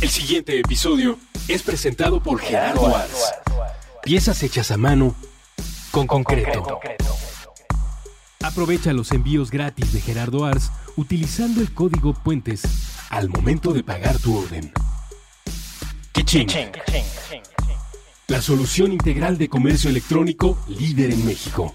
El siguiente episodio es presentado por Gerardo Arts. Piezas hechas a mano con concreto. Aprovecha los envíos gratis de Gerardo Ars utilizando el código Puentes al momento de pagar tu orden. Kiching. La solución integral de comercio electrónico líder en México.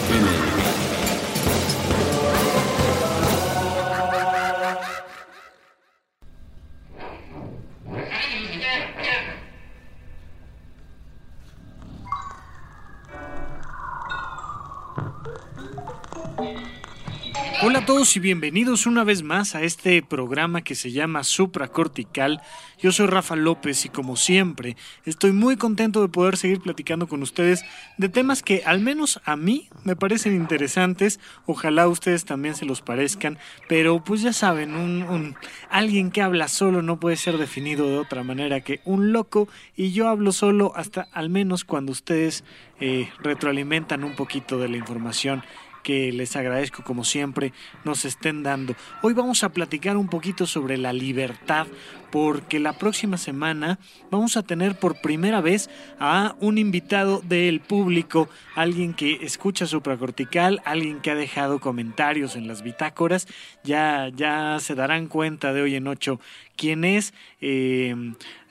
y bienvenidos una vez más a este programa que se llama Supracortical. Yo soy Rafa López y como siempre estoy muy contento de poder seguir platicando con ustedes de temas que al menos a mí me parecen interesantes. Ojalá ustedes también se los parezcan, pero pues ya saben, un, alguien que habla solo no puede ser definido de otra manera que un loco y yo hablo solo hasta al menos cuando ustedes eh, retroalimentan un poquito de la información que les agradezco como siempre nos estén dando. Hoy vamos a platicar un poquito sobre la libertad porque la próxima semana vamos a tener por primera vez a un invitado del público, alguien que escucha supracortical, alguien que ha dejado comentarios en las bitácoras, ya, ya se darán cuenta de hoy en ocho quién es. Eh,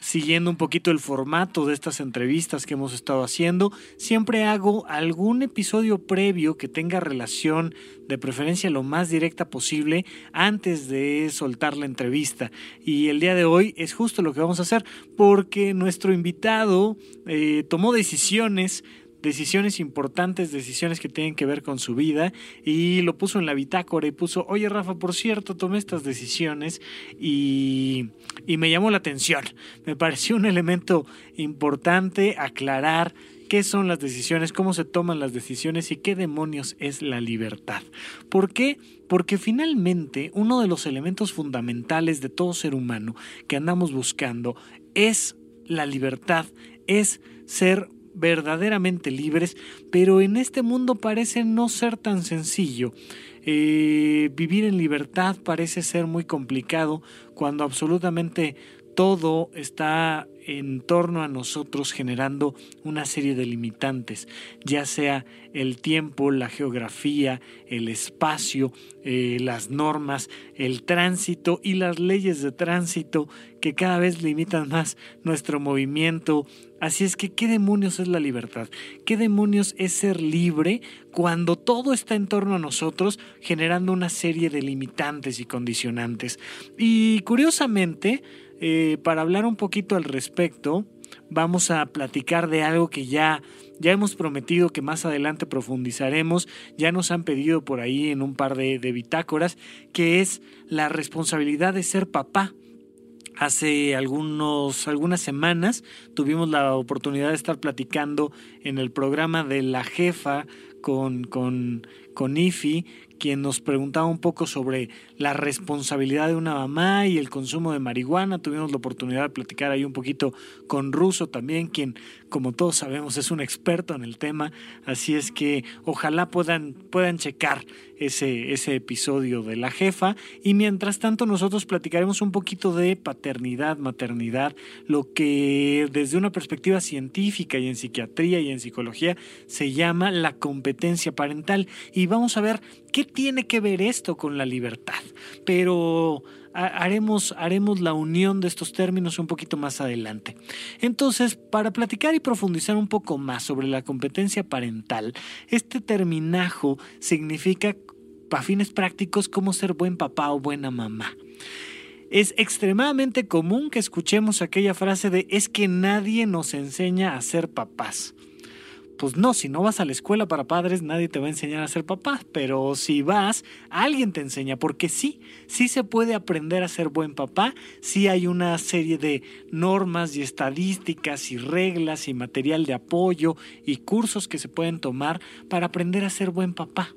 siguiendo un poquito el formato de estas entrevistas que hemos estado haciendo, siempre hago algún episodio previo que tenga relación de preferencia lo más directa posible antes de soltar la entrevista. Y el día de hoy es justo lo que vamos a hacer porque nuestro invitado eh, tomó decisiones decisiones importantes, decisiones que tienen que ver con su vida y lo puso en la bitácora y puso, oye Rafa, por cierto, tomé estas decisiones y, y me llamó la atención. Me pareció un elemento importante aclarar qué son las decisiones, cómo se toman las decisiones y qué demonios es la libertad. ¿Por qué? Porque finalmente uno de los elementos fundamentales de todo ser humano que andamos buscando es la libertad, es ser verdaderamente libres, pero en este mundo parece no ser tan sencillo. Eh, vivir en libertad parece ser muy complicado cuando absolutamente todo está en torno a nosotros generando una serie de limitantes, ya sea el tiempo, la geografía, el espacio, eh, las normas, el tránsito y las leyes de tránsito que cada vez limitan más nuestro movimiento. Así es que, ¿qué demonios es la libertad? ¿Qué demonios es ser libre cuando todo está en torno a nosotros generando una serie de limitantes y condicionantes? Y curiosamente, eh, para hablar un poquito al respecto, vamos a platicar de algo que ya, ya hemos prometido que más adelante profundizaremos, ya nos han pedido por ahí en un par de, de bitácoras, que es la responsabilidad de ser papá. Hace algunos, algunas semanas tuvimos la oportunidad de estar platicando en el programa de la jefa con, con, con IFI, quien nos preguntaba un poco sobre la responsabilidad de una mamá y el consumo de marihuana. Tuvimos la oportunidad de platicar ahí un poquito con Russo también, quien, como todos sabemos, es un experto en el tema. Así es que ojalá puedan, puedan checar ese, ese episodio de la jefa. Y mientras tanto, nosotros platicaremos un poquito de paternidad, maternidad, lo que desde una perspectiva científica y en psiquiatría y en psicología se llama la competencia parental. Y vamos a ver qué tiene que ver esto con la libertad? Pero haremos, haremos la unión de estos términos un poquito más adelante. Entonces, para platicar y profundizar un poco más sobre la competencia parental, este terminajo significa, a fines prácticos, cómo ser buen papá o buena mamá. Es extremadamente común que escuchemos aquella frase de es que nadie nos enseña a ser papás pues no, si no vas a la escuela para padres, nadie te va a enseñar a ser papá, pero si vas, alguien te enseña, porque sí, sí se puede aprender a ser buen papá, sí hay una serie de normas y estadísticas y reglas y material de apoyo y cursos que se pueden tomar para aprender a ser buen papá.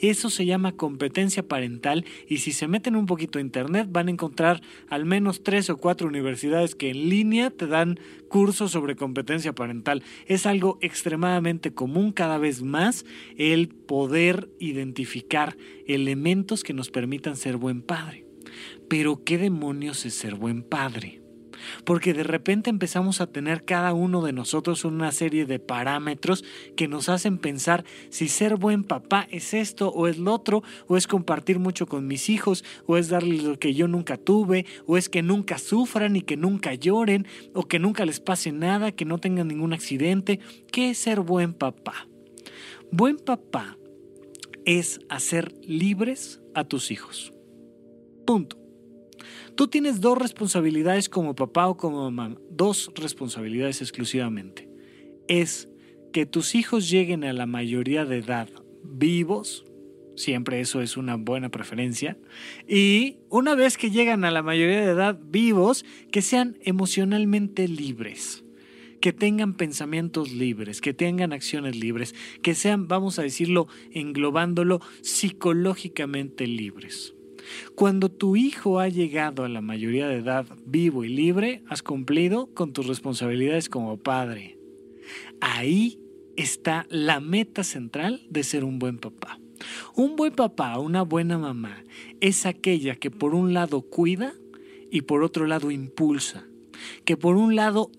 Eso se llama competencia parental y si se meten un poquito a internet van a encontrar al menos tres o cuatro universidades que en línea te dan cursos sobre competencia parental. Es algo extremadamente común cada vez más el poder identificar elementos que nos permitan ser buen padre. Pero ¿qué demonios es ser buen padre? Porque de repente empezamos a tener cada uno de nosotros una serie de parámetros que nos hacen pensar si ser buen papá es esto o es lo otro, o es compartir mucho con mis hijos, o es darles lo que yo nunca tuve, o es que nunca sufran y que nunca lloren, o que nunca les pase nada, que no tengan ningún accidente. ¿Qué es ser buen papá? Buen papá es hacer libres a tus hijos. Punto. Tú tienes dos responsabilidades como papá o como mamá, dos responsabilidades exclusivamente. Es que tus hijos lleguen a la mayoría de edad vivos, siempre eso es una buena preferencia, y una vez que llegan a la mayoría de edad vivos, que sean emocionalmente libres que tengan pensamientos libres, que tengan acciones libres, que sean, vamos a decirlo, englobándolo, psicológicamente libres. Cuando tu hijo ha llegado a la mayoría de edad vivo y libre, has cumplido con tus responsabilidades como padre. Ahí está la meta central de ser un buen papá. Un buen papá, una buena mamá, es aquella que por un lado cuida y por otro lado impulsa, que por un lado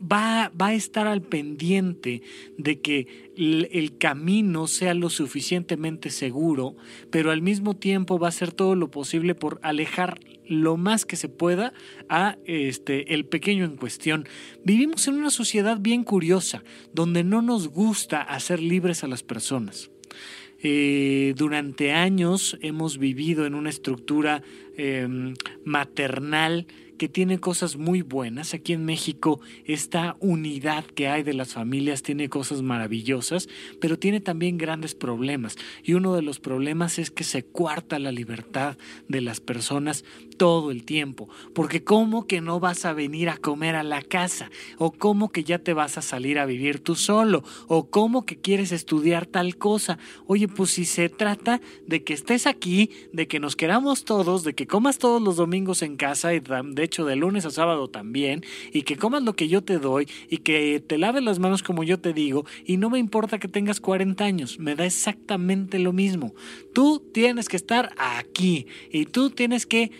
va, a estar al pendiente de que el, camino sea lo suficientemente seguro, pero al mismo tiempo va a hacer todo lo posible por alejar lo más que se pueda a este el pequeño en cuestión. Vivimos en una sociedad bien curiosa, donde no nos gusta hacer libres a las personas. Eh, durante años hemos vivido en una estructura em, maternal que tiene cosas muy buenas. Aquí en México esta unidad que hay de las familias tiene cosas maravillosas, pero tiene también grandes problemas. Y uno de los problemas es que se cuarta la libertad de las personas todo el tiempo. Porque ¿cómo que no vas a venir a comer a la casa? ¿O cómo que ya te vas a salir a vivir tú solo? ¿O cómo que quieres estudiar tal cosa? Oye, pues si se trata de que estés aquí, de que nos queramos todos, de que comas todos los domingos en casa y de hecho de lunes a sábado también, y que comas lo que yo te doy, y que te laves las manos como yo te digo, y no me importa que tengas 40 años, me da exactamente lo mismo. Tú tienes que estar aquí, y tú tienes que,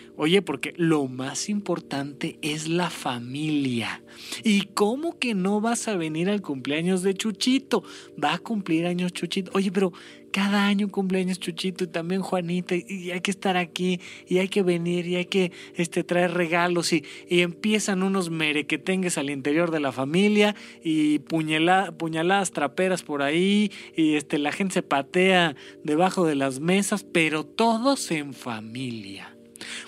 porque lo más importante es la familia. ¿Y cómo que no vas a venir al cumpleaños de Chuchito? Va a cumplir años Chuchito. Oye, pero cada año cumpleaños Chuchito y también Juanita y, hay que estar aquí y hay que venir y hay que este, traer regalos y, empiezan unos merequetengues al interior de la familia y puñaladas traperas por ahí y este, la gente se patea debajo de las mesas, pero todos en familia.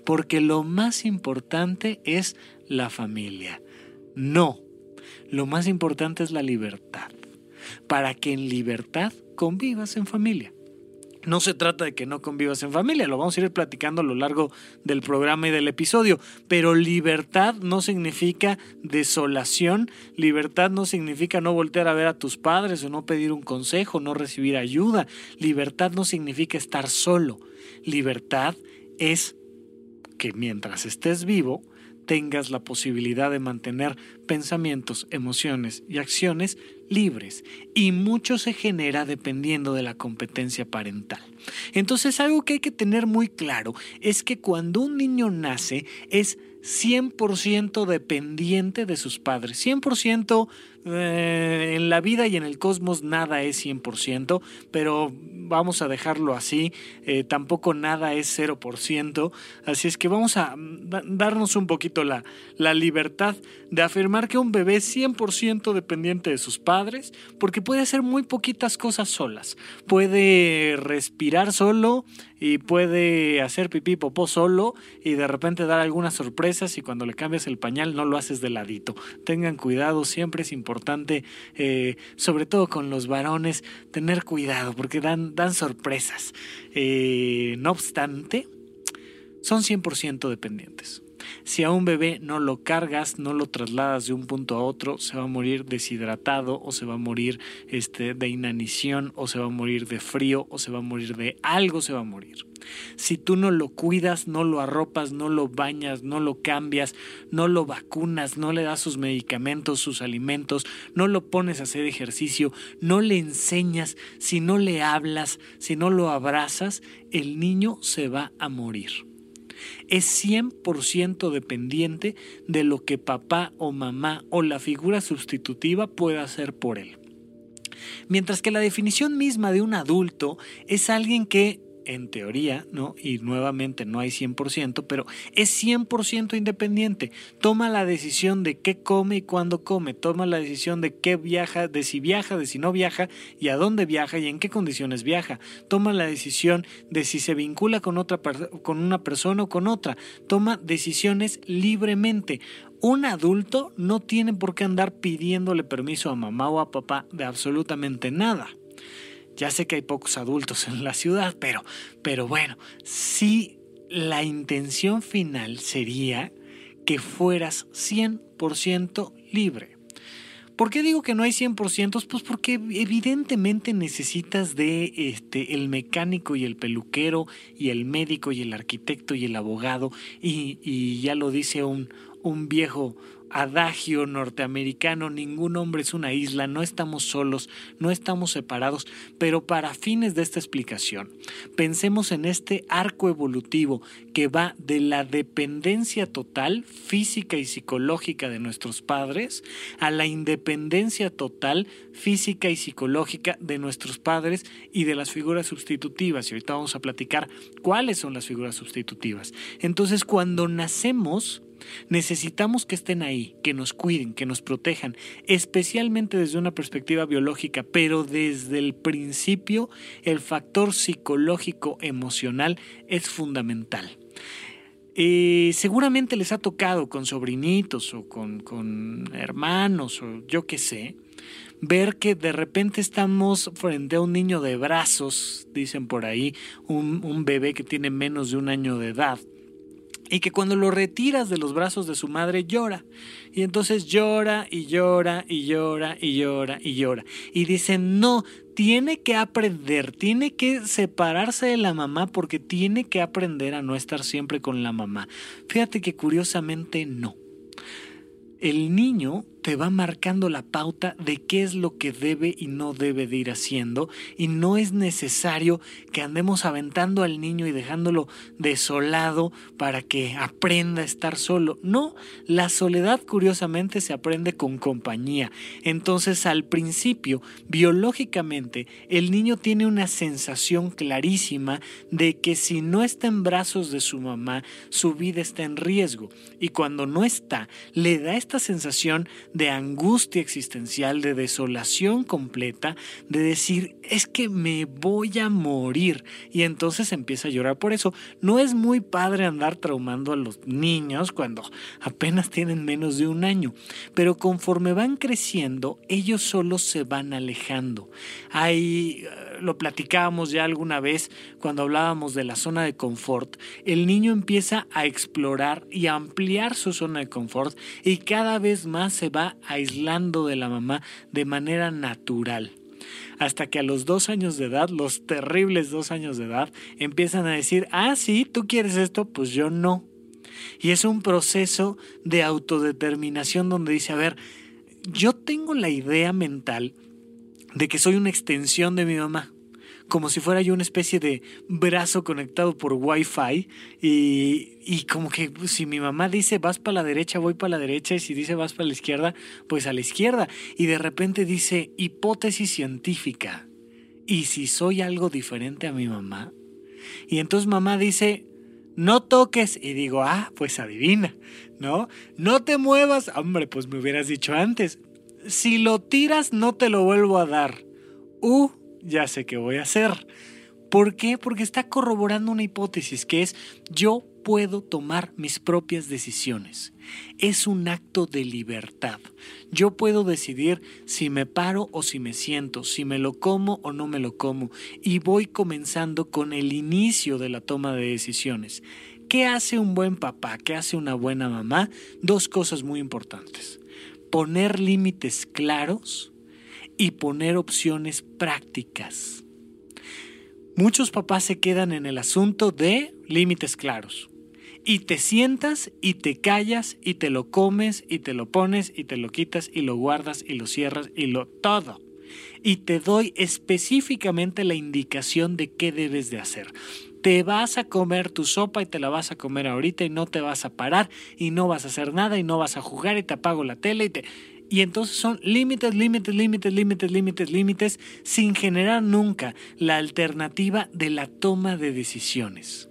Porque lo más importante es la familia. No, lo más importante es la libertad. Para que en libertad convivas en familia. No se trata de que no convivas en familia, lo vamos a ir platicando a lo largo del programa y del episodio, pero libertad no significa desolación, libertad no significa no voltear a ver a tus padres o no pedir un consejo, no recibir ayuda, libertad no significa estar solo, libertad es que mientras estés vivo, tengas la posibilidad de mantener pensamientos, emociones y acciones libres. Y mucho se genera dependiendo de la competencia parental. Entonces algo que hay que tener muy claro es que cuando un niño nace es 100% dependiente de sus padres, 100% eh, en la vida y en el cosmos nada es 100%, pero vamos a dejarlo así, eh, tampoco nada es 0%, así es que vamos a darnos un poquito la, la libertad de afirmar que un bebé es 100% dependiente de sus padres, porque puede hacer muy poquitas cosas solas, puede respirar solo y puede hacer pipí popó solo y de repente dar algunas sorpresas y cuando le cambias el pañal no lo haces de ladito. Tengan cuidado, siempre es importante eh, sobre todo con los varones, tener cuidado porque dan, dan sorpresas. Eh, no obstante, son 100% dependientes. Si a un bebé no lo cargas, no lo trasladas de un punto a otro, se va a morir deshidratado o se va a morir este, de inanición o se va a morir de frío o se va a morir de algo, se va a morir. Si tú no lo cuidas, no lo arropas, no lo bañas, no lo cambias, no lo vacunas, no le das sus medicamentos, sus alimentos, no lo pones a hacer ejercicio, no le enseñas, si no le hablas, si no lo abrazas, el niño se va a morir es 100% dependiente de lo que papá o mamá o la figura sustitutiva pueda hacer por él. Mientras que la definición misma de un adulto es alguien que en teoría, ¿no? Y nuevamente no hay 100%, pero es 100% independiente. Toma la decisión de qué come y cuándo come. Toma la decisión de qué viaja, de si viaja, de si no viaja y a dónde viaja y en qué condiciones viaja. Toma la decisión de si se vincula con otra con una persona o con otra. Toma decisiones libremente. Un adulto no tiene por qué andar pidiéndole permiso a mamá o a papá de absolutamente nada. Ya sé que hay pocos adultos en la ciudad, pero, pero bueno, sí la intención final sería que fueras 100% libre. ¿Por qué digo que no hay 100%? Pues porque evidentemente necesitas de este, el mecánico y el peluquero y el médico y el arquitecto y el abogado y, ya lo dice un, un viejo adagio norteamericano, ningún hombre es una isla, no estamos solos, no estamos separados, pero para fines de esta explicación, pensemos en este arco evolutivo que va de la dependencia total física y psicológica de nuestros padres a la independencia total física y psicológica de nuestros padres y de las figuras sustitutivas. Y ahorita vamos a platicar cuáles son las figuras sustitutivas. Entonces, cuando nacemos, Necesitamos que estén ahí, que nos cuiden, que nos protejan, especialmente desde una perspectiva biológica, pero desde el principio el factor psicológico emocional es fundamental. Eh, seguramente les ha tocado con sobrinitos o con, con hermanos o yo qué sé, ver que de repente estamos frente a un niño de brazos, dicen por ahí, un, un bebé que tiene menos de un año de edad, y que cuando lo retiras de los brazos de su madre llora. Y entonces llora y llora y llora y llora y llora. Y dicen, no, tiene que aprender, tiene que separarse de la mamá porque tiene que aprender a no estar siempre con la mamá. Fíjate que curiosamente no. El niño te va marcando la pauta de qué es lo que debe y no debe de ir haciendo y no es necesario que andemos aventando al niño y dejándolo desolado para que aprenda a estar solo. No, la soledad curiosamente se aprende con compañía. Entonces al principio, biológicamente, el niño tiene una sensación clarísima de que si no está en brazos de su mamá, su vida está en riesgo. Y cuando no está, le da esta sensación de angustia existencial, de desolación completa, de decir, es que me voy a morir. Y entonces empieza a llorar por eso. No es muy padre andar traumando a los niños cuando apenas tienen menos de un año, pero conforme van creciendo, ellos solo se van alejando. Hay lo platicábamos ya alguna vez cuando hablábamos de la zona de confort, el niño empieza a explorar y a ampliar su zona de confort y cada vez más se va aislando de la mamá de manera natural. Hasta que a los dos años de edad, los terribles dos años de edad, empiezan a decir, ah, sí, tú quieres esto, pues yo no. Y es un proceso de autodeterminación donde dice, a ver, yo tengo la idea mental de que soy una extensión de mi mamá, como si fuera yo una especie de brazo conectado por wifi y, y como que si mi mamá dice vas para la derecha, voy para la derecha y si dice vas para la izquierda, pues a la izquierda y de repente dice hipótesis científica. ¿Y si soy algo diferente a mi mamá? Y entonces mamá dice, no toques. Y digo, ah, pues adivina, ¿no? No te muevas. Hombre, pues me hubieras dicho antes si lo tiras no te lo vuelvo a dar. Uh, ya sé qué voy a hacer. ¿Por qué? Porque está corroborando una hipótesis que es yo puedo tomar mis propias decisiones. Es un acto de libertad. Yo puedo decidir si me paro o si me siento, si me lo como o no me lo como. Y voy comenzando con el inicio de la toma de decisiones. ¿Qué hace un buen papá? ¿Qué hace una buena mamá? Dos cosas muy importantes. Poner límites claros y poner opciones prácticas. Muchos papás se quedan en el asunto de límites claros. Y te sientas y te callas y te lo comes y te lo pones y te lo quitas y lo guardas y lo cierras y lo todo. Y te doy específicamente la indicación de qué debes de hacer. Te vas a comer tu sopa y te la vas a comer ahorita y no te vas a parar y no vas a hacer nada y no vas a jugar y te apago la tele y te... Y entonces son límites, límites, límites, límites, límites, límites, sin generar nunca la alternativa de la toma de decisiones.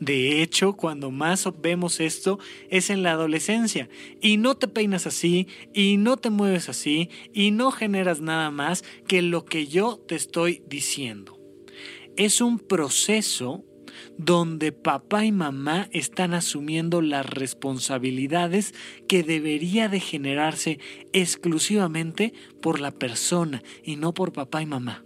De hecho, cuando más vemos esto es en la adolescencia. Y no te peinas así, y no te mueves así, y no generas nada más que lo que yo te estoy diciendo. Es un proceso donde papá y mamá están asumiendo las responsabilidades que debería de generarse exclusivamente por la persona y no por papá y mamá.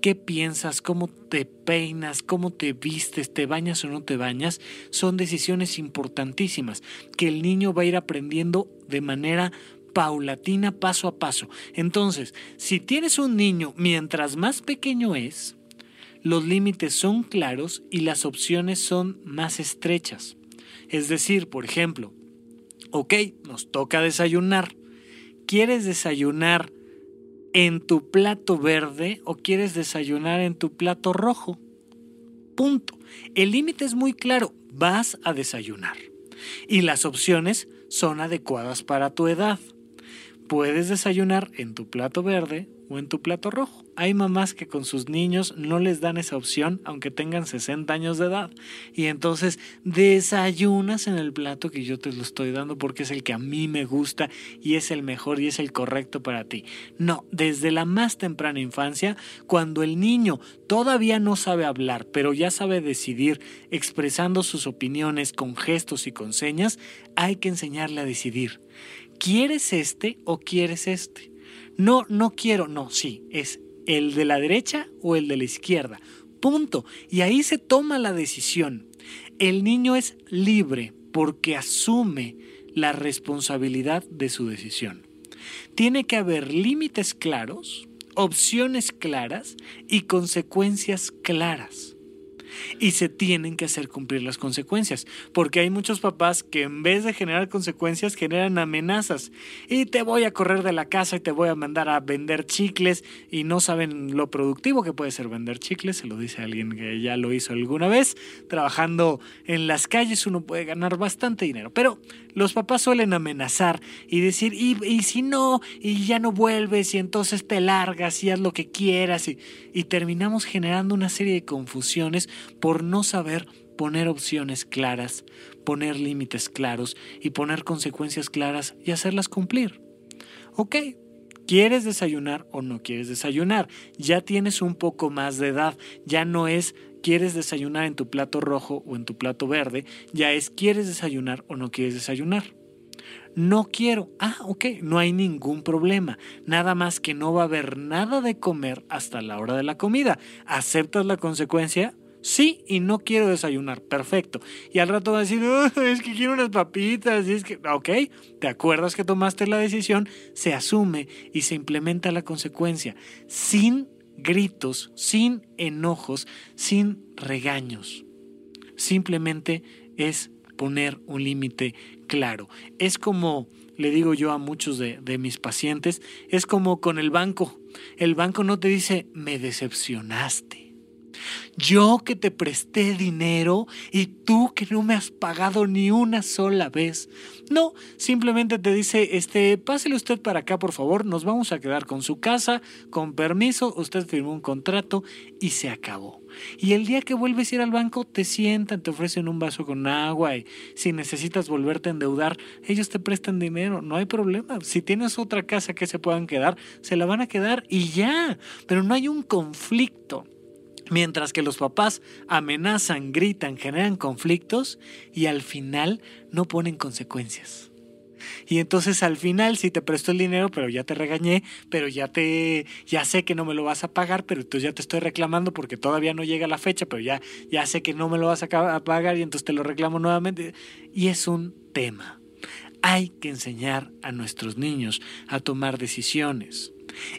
Qué piensas, cómo te peinas, cómo te vistes, te bañas o no te bañas, son decisiones importantísimas que el niño va a ir aprendiendo de manera paulatina, paso a paso. Entonces, si tienes un niño, mientras más pequeño es, los límites son claros y las opciones son más estrechas. Es decir, por ejemplo, ok, nos toca desayunar. ¿Quieres desayunar en tu plato verde o quieres desayunar en tu plato rojo. Punto. El límite es muy claro, vas a desayunar. Y las opciones son adecuadas para tu edad. Puedes desayunar en tu plato verde o en tu plato rojo. Hay mamás que con sus niños no les dan esa opción aunque tengan 60 años de edad. Y entonces desayunas en el plato que yo te lo estoy dando porque es el que a mí me gusta y es el mejor y es el correcto para ti. No, desde la más temprana infancia, cuando el niño todavía no sabe hablar, pero ya sabe decidir expresando sus opiniones con gestos y con señas, hay que enseñarle a decidir. ¿Quieres este o quieres este? No, no quiero, no, sí, es el de la derecha o el de la izquierda. Punto. Y ahí se toma la decisión. El niño es libre porque asume la responsabilidad de su decisión. Tiene que haber límites claros, opciones claras y consecuencias claras y se tienen que hacer cumplir las consecuencias, porque hay muchos papás que en vez de generar consecuencias generan amenazas. Y te voy a correr de la casa y te voy a mandar a vender chicles y no saben lo productivo que puede ser vender chicles, se lo dice alguien que ya lo hizo alguna vez, trabajando en las calles uno puede ganar bastante dinero, pero los papás suelen amenazar y decir, y, si no, y ya no vuelves y entonces te largas y haz lo que quieras y, y terminamos generando una serie de confusiones por no saber poner opciones claras, poner límites claros y poner consecuencias claras y hacerlas cumplir. Ok, ¿quieres desayunar o no quieres desayunar? Ya tienes un poco más de edad, ya no es quieres desayunar en tu plato rojo o en tu plato verde, ya es quieres desayunar o no quieres desayunar. No quiero. Ah, ok, no hay ningún problema. Nada más que no va a haber nada de comer hasta la hora de la comida. ¿Aceptas la consecuencia? Sí, y no quiero desayunar. Perfecto. Y al rato va a decir, es que quiero unas papitas. Y es que, ok, te acuerdas que tomaste la decisión, se asume y se implementa la consecuencia. Sin gritos, sin enojos, sin regaños. Simplemente es poner un límite claro. Es como, le digo yo a muchos de, mis pacientes, es como con el banco. El banco no te dice, me decepcionaste. Yo que te presté dinero y tú que no me has pagado ni una sola vez. No, simplemente te dice, este, pásele usted para acá, por favor, nos vamos a quedar con su casa, con permiso, usted firmó un contrato y se acabó. Y el día que vuelves a ir al banco, te sientan, te ofrecen un vaso con agua y si necesitas volverte a endeudar, ellos te prestan dinero, no hay problema. Si tienes otra casa que se puedan quedar, se la van a quedar y ya, pero no hay un conflicto. Mientras que los papás amenazan, gritan, generan conflictos y al final no ponen consecuencias. Y entonces al final sí te presto el dinero, pero ya te regañé, pero ya te ya sé que no me lo vas a pagar, pero entonces ya te estoy reclamando porque todavía no llega la fecha, pero ya ya sé que no me lo vas a pagar y entonces te lo reclamo nuevamente y es un tema. Hay que enseñar a nuestros niños a tomar decisiones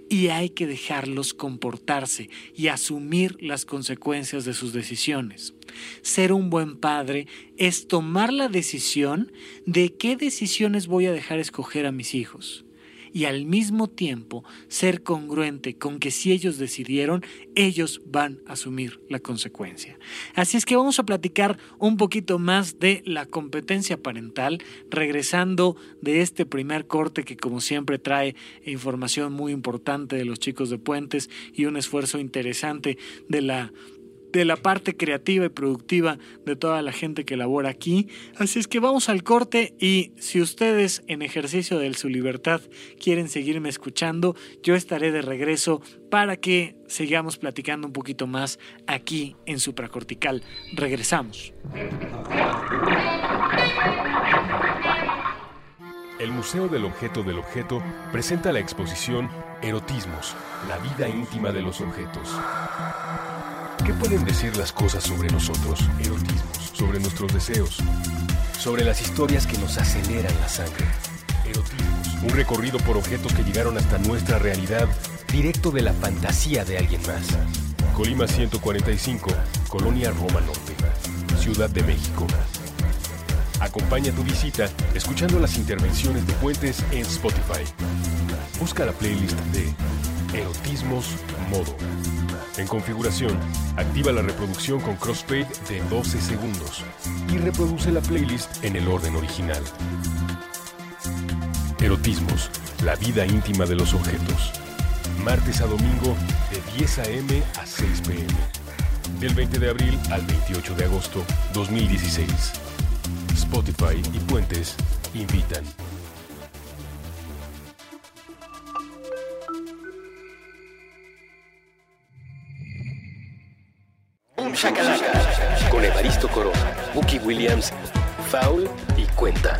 y hay que dejarlos comportarse y asumir las consecuencias de sus decisiones. Ser un buen padre es tomar la decisión de qué decisiones voy a dejar escoger a mis hijos y al mismo tiempo ser congruente con que si ellos decidieron, ellos van a asumir la consecuencia. Así es que vamos a platicar un poquito más de la competencia parental, regresando de este primer corte que como siempre trae información muy importante de los chicos de Puentes y un esfuerzo interesante de la de la parte creativa y productiva de toda la gente que labora aquí. Así es que vamos al corte y si ustedes en ejercicio de su libertad quieren seguirme escuchando, yo estaré de regreso para que sigamos platicando un poquito más aquí en Supracortical. Regresamos. El Museo del Objeto del Objeto presenta la exposición Erotismos, la vida íntima de los objetos. ¿Qué pueden decir las cosas sobre nosotros, erotismos, sobre nuestros deseos, sobre las historias que nos aceleran la sangre? Erotismos, un recorrido por objetos que llegaron hasta nuestra realidad, directo de la fantasía de alguien más. Colima 145, Colonia Roma Norte, Ciudad de México. Acompaña tu visita escuchando las intervenciones de Puentes en Spotify. Busca la playlist de Erotismos Modo. En configuración, activa la reproducción con crossfade de 12 segundos y reproduce la playlist en el orden original. Erotismos, la vida íntima de los objetos. Martes a domingo de 10 a.m. a 6 p.m. Del 20 de abril al 28 de agosto 2016. Spotify y Puentes invitan. Con Evaristo Corona, Bucky Williams, Foul y Cuenta.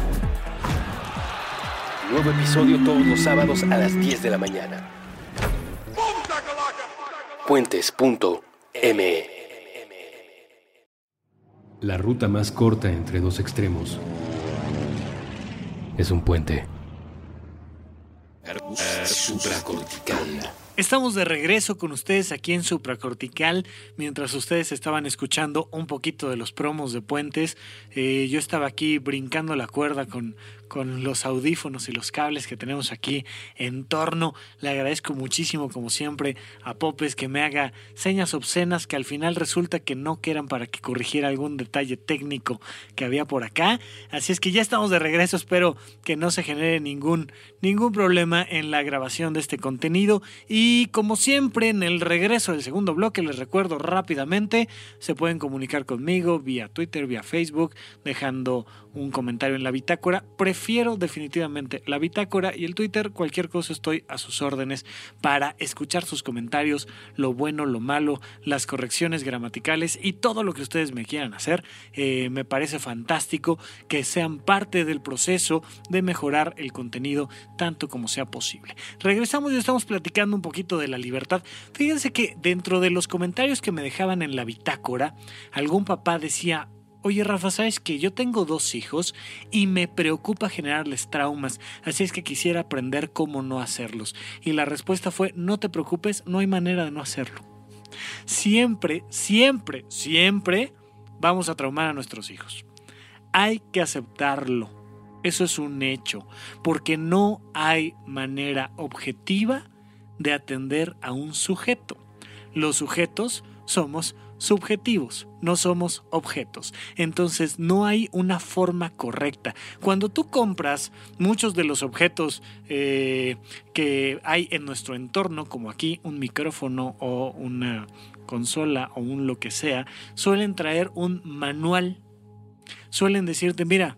Nuevo episodio todos los sábados a las 10 de la mañana. Puentes.me La ruta más corta entre dos extremos es un puente. Supracortical. Estamos de regreso con ustedes aquí en Supracortical. Mientras ustedes estaban escuchando un poquito de los promos de Puentes, eh, yo estaba aquí brincando la cuerda con, con los audífonos y los cables que tenemos aquí en torno. Le agradezco muchísimo, como siempre, a Popes que me haga señas obscenas que al final resulta que no que eran para que corrigiera algún detalle técnico que había por acá. Así es que ya estamos de regreso. Espero que no se genere ningún, ningún problema en la grabación de este contenido. Y como siempre, en el regreso del segundo bloque, les recuerdo rápidamente, se pueden comunicar conmigo vía Twitter, vía Facebook, dejando un comentario en la bitácora. Prefiero definitivamente la bitácora y el Twitter. Cualquier cosa estoy a sus órdenes para escuchar sus comentarios, lo bueno, lo malo, las correcciones gramaticales y todo lo que ustedes me quieran hacer. Eh, me parece fantástico que sean parte del proceso de mejorar el contenido tanto como sea posible. Regresamos y estamos platicando un poquito de la libertad. Fíjense que dentro de los comentarios que me dejaban en la bitácora, algún papá decía, Oye Rafa, sabes que yo tengo dos hijos y me preocupa generarles traumas, así es que quisiera aprender cómo no hacerlos. Y la respuesta fue, no te preocupes, no hay manera de no hacerlo. Siempre, siempre, siempre vamos a traumar a nuestros hijos. Hay que aceptarlo. Eso es un hecho, porque no hay manera objetiva de atender a un sujeto. Los sujetos somos subjetivos, no somos objetos. Entonces no hay una forma correcta. Cuando tú compras muchos de los objetos eh, que hay en nuestro entorno, como aquí un micrófono o una consola o un lo que sea, suelen traer un manual. Suelen decirte, mira,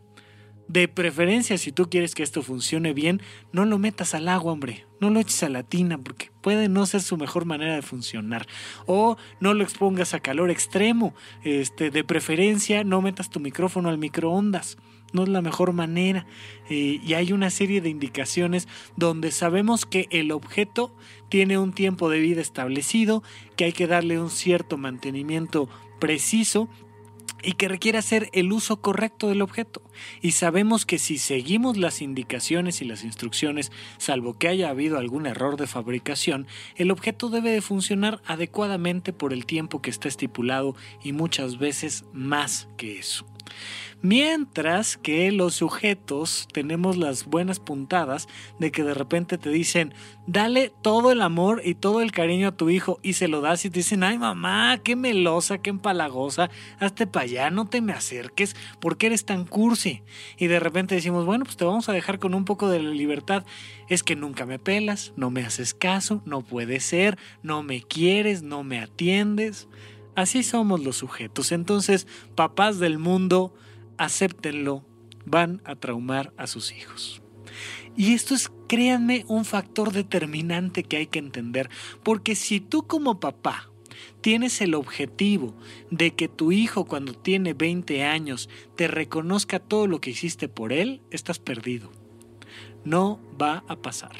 de preferencia, si tú quieres que esto funcione bien, no lo metas al agua, hombre. No lo eches a la tina porque puede no ser su mejor manera de funcionar. O no lo expongas a calor extremo. Este, de preferencia, no metas tu micrófono al microondas. no es la mejor manera. Eh, y hay una serie de indicaciones donde sabemos que el objeto tiene un tiempo de vida establecido, que hay que darle un cierto mantenimiento preciso y que requiere hacer el uso correcto del objeto. Y sabemos que si seguimos las indicaciones y las instrucciones, salvo que haya habido algún error de fabricación, el objeto debe de funcionar adecuadamente por el tiempo que está estipulado y muchas veces más que eso. Mientras que los sujetos tenemos las buenas puntadas de que de repente te dicen, dale todo el amor y todo el cariño a tu hijo y se lo das y te dicen, ay mamá, qué melosa, qué empalagosa, hazte para allá, no te me acerques, porque eres tan cursi? Y de repente decimos, bueno, pues te vamos a dejar con un poco de libertad. Es que nunca me pelas, no me haces caso, no puede ser, no me quieres, no me atiendes. Así somos los sujetos. Entonces, papás del mundo, acéptenlo, van a traumar a sus hijos. Y esto es, créanme, un factor determinante que hay que entender, porque si tú como papá tienes el objetivo de que tu hijo cuando tiene 20 años te reconozca todo lo que hiciste por él, estás perdido. No va a pasar.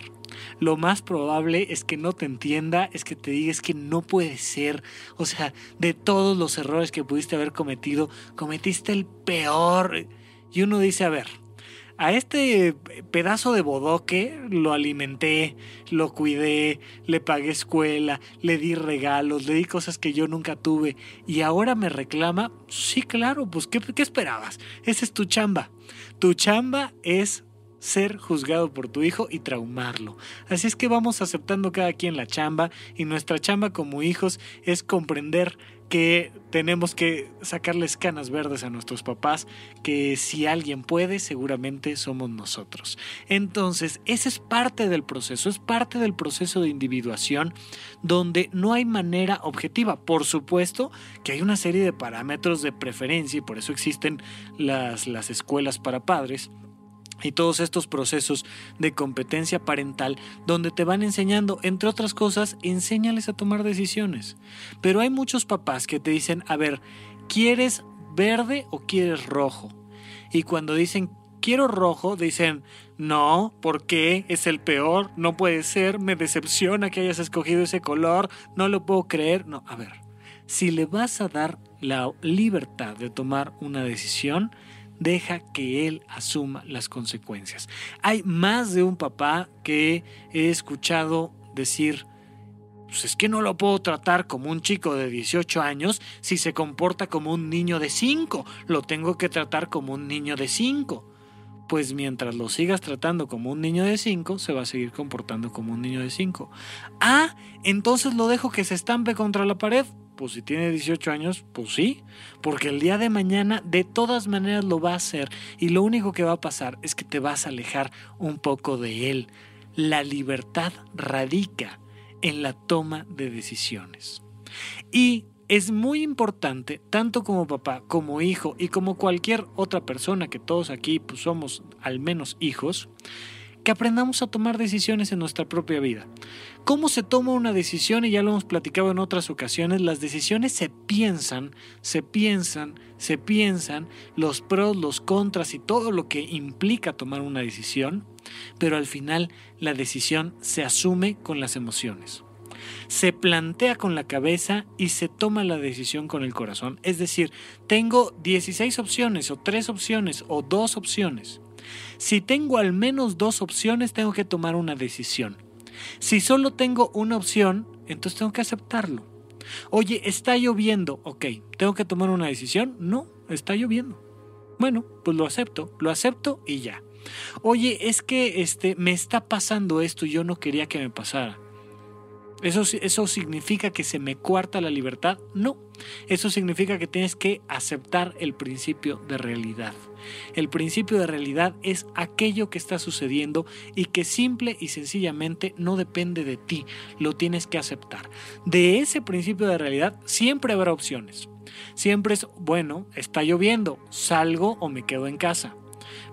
Lo más probable es que no te entienda, es que te diga que no puede ser. O sea, de todos los errores que pudiste haber cometido, cometiste el peor. Y uno dice, a ver, a este pedazo de bodoque lo alimenté, lo cuidé, le pagué escuela, le di regalos, le di cosas que yo nunca tuve y ahora me reclama. Sí, claro, pues ¿qué, qué esperabas? Esa es tu chamba. Tu chamba es ser juzgado por tu hijo y traumarlo. Así es que vamos aceptando cada quien la chamba y nuestra chamba como hijos es comprender que tenemos que sacarles canas verdes a nuestros papás, que si alguien puede, seguramente somos nosotros. Entonces, ese es parte del proceso, es parte del proceso de individuación donde no hay manera objetiva. Por supuesto que hay una serie de parámetros de preferencia y por eso existen las, las escuelas para padres y todos estos procesos de competencia parental donde te van enseñando, entre otras cosas, enséñales a tomar decisiones. Pero hay muchos papás que te dicen, a ver, ¿quieres verde o quieres rojo? Y cuando dicen, quiero rojo, dicen, no, ¿por qué? Es el peor, no puede ser, me decepciona que hayas escogido ese color, no lo puedo creer. No, a ver, si le vas a dar la libertad de tomar una decisión, deja que él asuma las consecuencias. Hay más de un papá que he escuchado decir, pues es que no lo puedo tratar como un chico de 18 años si se comporta como un niño de 5, lo tengo que tratar como un niño de 5. Pues mientras lo sigas tratando como un niño de 5, se va a seguir comportando como un niño de 5. Ah, entonces lo dejo que se estampe contra la pared pues si tiene 18 años, pues sí, porque el día de mañana de todas maneras lo va a hacer y lo único que va a pasar es que te vas a alejar un poco de él. La libertad radica en la toma de decisiones. Y es muy importante, tanto como papá, como hijo y como cualquier otra persona, que todos aquí pues, somos al menos hijos, que aprendamos a tomar decisiones en nuestra propia vida. ¿Cómo se toma una decisión? Y ya lo hemos platicado en otras ocasiones, las decisiones se piensan, se piensan, se piensan, los pros, los contras y todo lo que implica tomar una decisión, pero al final la decisión se asume con las emociones. Se plantea con la cabeza y se toma la decisión con el corazón. Es decir, tengo 16 opciones o 3 opciones o 2 opciones. Si tengo al menos dos opciones, tengo que tomar una decisión. Si solo tengo una opción, entonces tengo que aceptarlo. Oye, está lloviendo, ok, ¿tengo que tomar una decisión? No, está lloviendo. Bueno, pues lo acepto, lo acepto y ya. Oye, es que este me está pasando esto y yo no quería que me pasara. ¿Eso, ¿Eso significa que se me cuarta la libertad? No. Eso significa que tienes que aceptar el principio de realidad. El principio de realidad es aquello que está sucediendo y que simple y sencillamente no depende de ti, lo tienes que aceptar. De ese principio de realidad siempre habrá opciones. Siempre es, bueno, está lloviendo, salgo o me quedo en casa.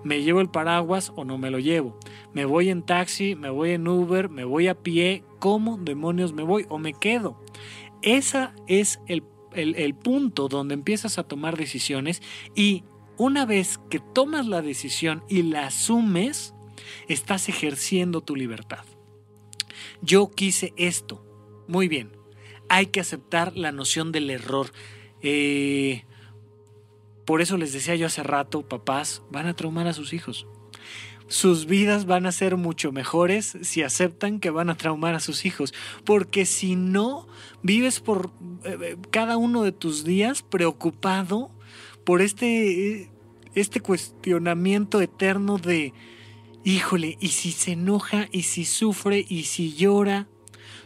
Me llevo el paraguas o no me lo llevo. Me voy en taxi, me voy en Uber, me voy a pie. ¿Cómo demonios me voy o me quedo? Ese es el, el punto donde empiezas a tomar decisiones y una vez que tomas la decisión y la asumes, estás ejerciendo tu libertad. Yo quise esto. Muy bien. Hay que aceptar la noción del error. Eh, por eso les decía yo hace rato, papás, van a traumar a sus hijos sus vidas van a ser mucho mejores si aceptan que van a traumar a sus hijos. Porque si no, vives por eh, eh, cada uno de tus días preocupado por este, este cuestionamiento eterno de, híjole, ¿y si se enoja? ¿Y si sufre? ¿Y si llora?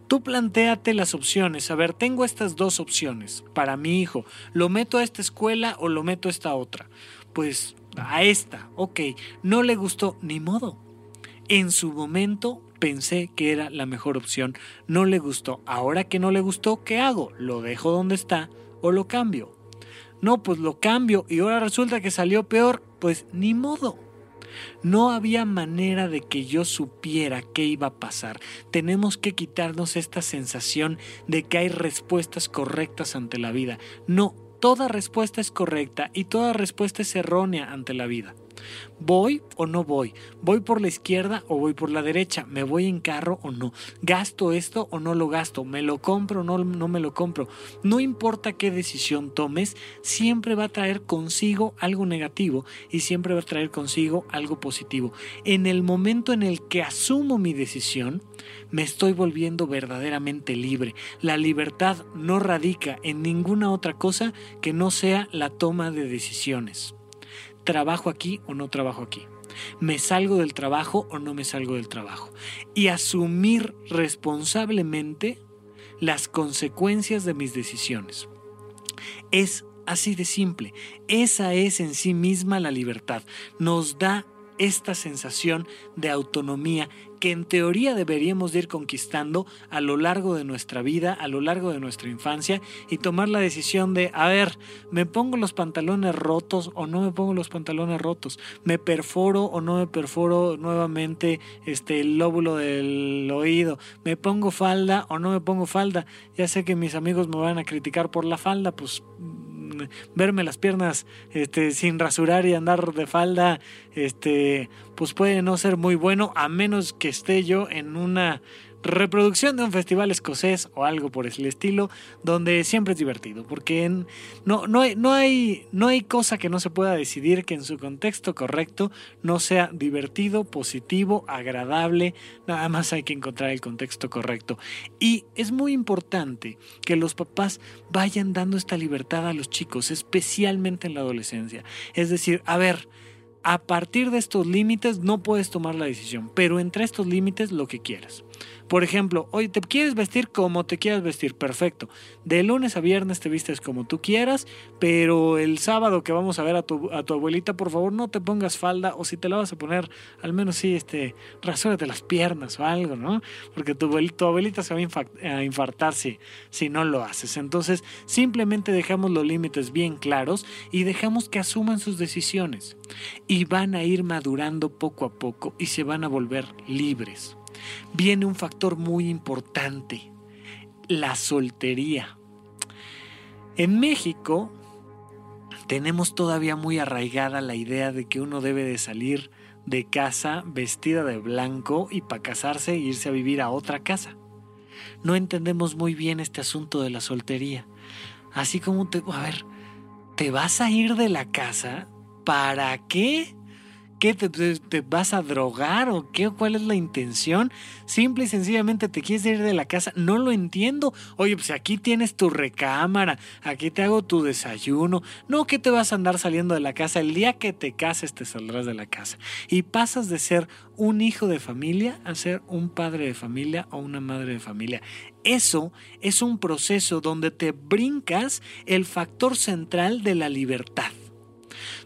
Tú planteate las opciones. A ver, tengo estas dos opciones para mi hijo. ¿Lo meto a esta escuela o lo meto a esta otra? Pues a esta, ok, no le gustó, ni modo. En su momento pensé que era la mejor opción, no le gustó. Ahora que no le gustó, ¿qué hago? ¿Lo dejo donde está o lo cambio? No, pues lo cambio y ahora resulta que salió peor, pues ni modo. No había manera de que yo supiera qué iba a pasar. Tenemos que quitarnos esta sensación de que hay respuestas correctas ante la vida. No, Toda respuesta es correcta y toda respuesta es errónea ante la vida. ¿Voy o no voy? ¿Voy por la izquierda o voy por la derecha? ¿Me voy en carro o no? ¿Gasto esto o no lo gasto? ¿Me lo compro o no, no me lo compro? No importa qué decisión tomes, siempre va a traer consigo algo negativo y siempre va a traer consigo algo positivo. En el momento en el que asumo mi decisión, me estoy volviendo verdaderamente libre. La libertad no radica en ninguna otra cosa que no sea la toma de decisiones. ¿Trabajo aquí o no trabajo aquí? ¿Me salgo del trabajo o no me salgo del trabajo? Y asumir responsablemente las consecuencias de mis decisiones. Es así de simple. Esa es en sí misma la libertad. Nos da esta sensación de autonomía que en teoría deberíamos ir conquistando a lo largo de nuestra vida, a lo largo de nuestra infancia y tomar la decisión de, a ver, ¿me pongo los pantalones rotos o no me pongo los pantalones rotos? ¿Me perforo o no me perforo nuevamente este, el lóbulo del oído? ¿Me pongo falda o no me pongo falda? Ya sé que mis amigos me van a criticar por la falda, pues verme las piernas este, sin rasurar y andar de falda, este, pues puede no ser muy bueno a menos que esté yo en una reproducción de un festival escocés o algo por el estilo, donde siempre es divertido, porque no, no, hay, no, hay, no hay cosa que no se pueda decidir que en su contexto correcto no sea divertido, positivo, agradable, nada más hay que encontrar el contexto correcto. Y es muy importante que los papás vayan dando esta libertad a los chicos, especialmente en la adolescencia. Es decir, a ver, a partir de estos límites no puedes tomar la decisión, pero entre estos límites lo que quieras. Por ejemplo, hoy te quieres vestir como te quieras vestir, perfecto. De lunes a viernes te vistes como tú quieras, pero el sábado que vamos a ver a tu, abuelita, por favor no te pongas falda o si te la vas a poner, al menos sí, este, rasúrate las piernas o algo, ¿no? Porque tu, abuelita, se va a infartar si, si no lo haces. Entonces, simplemente dejamos los límites bien claros y dejamos que asuman sus decisiones. Y van a ir madurando poco a poco y se van a volver libres viene un factor muy importante, la soltería. En México tenemos todavía muy arraigada la idea de que uno debe de salir de casa vestida de blanco y para casarse e irse a vivir a otra casa. No entendemos muy bien este asunto de la soltería. Así como te... A ver, ¿te vas a ir de la casa? ¿Para qué? Qué te, vas a drogar o qué cuál es la intención. Simple y sencillamente te quieres ir de la casa. No lo entiendo. Oye, pues aquí tienes tu recámara, aquí te hago tu desayuno. No que te vas a andar saliendo de la casa. El día que te cases te saldrás de la casa. Y pasas de ser un hijo de familia a ser un padre de familia o una madre de familia. Eso es un proceso donde te brincas el factor central de la libertad.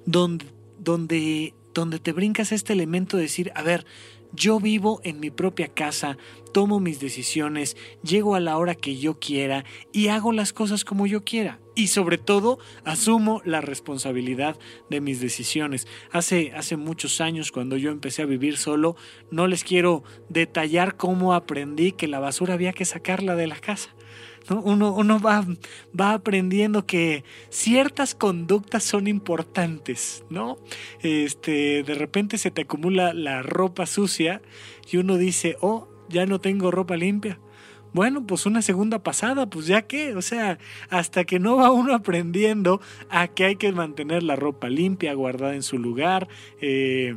Donde, donde donde te brincas este elemento de decir, a ver, yo vivo en mi propia casa, tomo mis decisiones, llego a la hora que yo quiera y hago las cosas como yo quiera. Y sobre todo, asumo la responsabilidad de mis decisiones. Hace, hace muchos años, cuando yo empecé a vivir solo, no les quiero detallar cómo aprendí que la basura había que sacarla de la casa Uno, uno va, va, aprendiendo que ciertas conductas son importantes, ¿no? Este, de repente se te acumula la ropa sucia y uno dice, oh, ya no tengo ropa limpia. Bueno, pues una segunda pasada, pues ya que, o sea, hasta que no va uno aprendiendo a que hay que mantener la ropa limpia, guardada en su lugar, eh,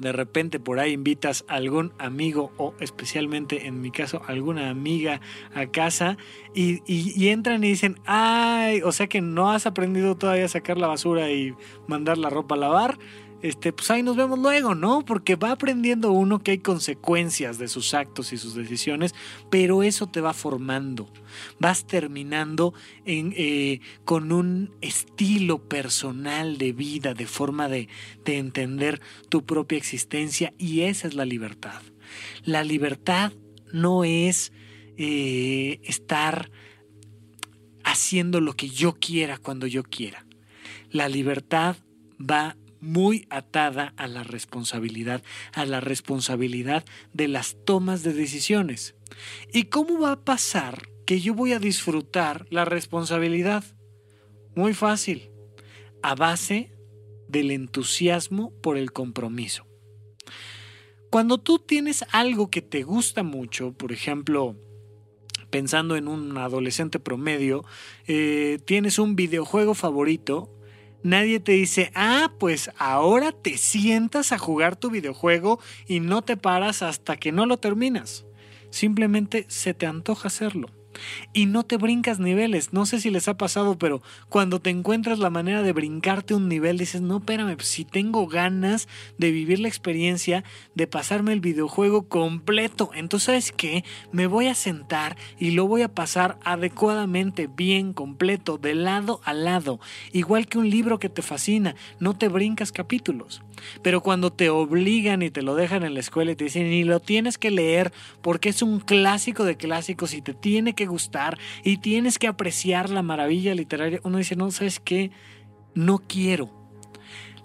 de repente por ahí invitas a algún amigo o especialmente en mi caso alguna amiga a casa y, y, entran y dicen, ay, o sea que no has aprendido todavía a sacar la basura y mandar la ropa a lavar este, pues ahí nos vemos luego, ¿no? Porque va aprendiendo uno que hay consecuencias de sus actos y sus decisiones, pero eso te va formando. Vas terminando eh, con un estilo personal de vida, de forma de, de entender tu propia existencia y esa es la libertad. La libertad no es eh, estar haciendo lo que yo quiera cuando yo quiera. La libertad va muy atada a la responsabilidad, a la responsabilidad de las tomas de decisiones. ¿Y cómo va a pasar que yo voy a disfrutar la responsabilidad? Muy fácil, a base del entusiasmo por el compromiso. Cuando tú tienes algo que te gusta mucho, por ejemplo, pensando en un adolescente promedio, eh, tienes un videojuego favorito, Nadie te dice, ah, pues ahora te sientas a jugar tu videojuego y no te paras hasta que no lo terminas. Simplemente se te antoja hacerlo y no te brincas niveles. No sé si les ha pasado, pero cuando te encuentras la manera de brincarte un nivel, dices, no, espérame, pues si tengo ganas de vivir la experiencia, de pasarme el videojuego completo, entonces, ¿sabes qué? Me voy a sentar y lo voy a pasar adecuadamente, bien, completo, de lado a lado. Igual que un libro que te fascina, no te brincas capítulos. Pero cuando te obligan y te lo dejan en la escuela y te dicen, ni lo tienes que leer porque es un clásico de clásicos y te tiene que gustar y tienes que apreciar la maravilla literaria, uno dice, no, ¿sabes qué? No quiero.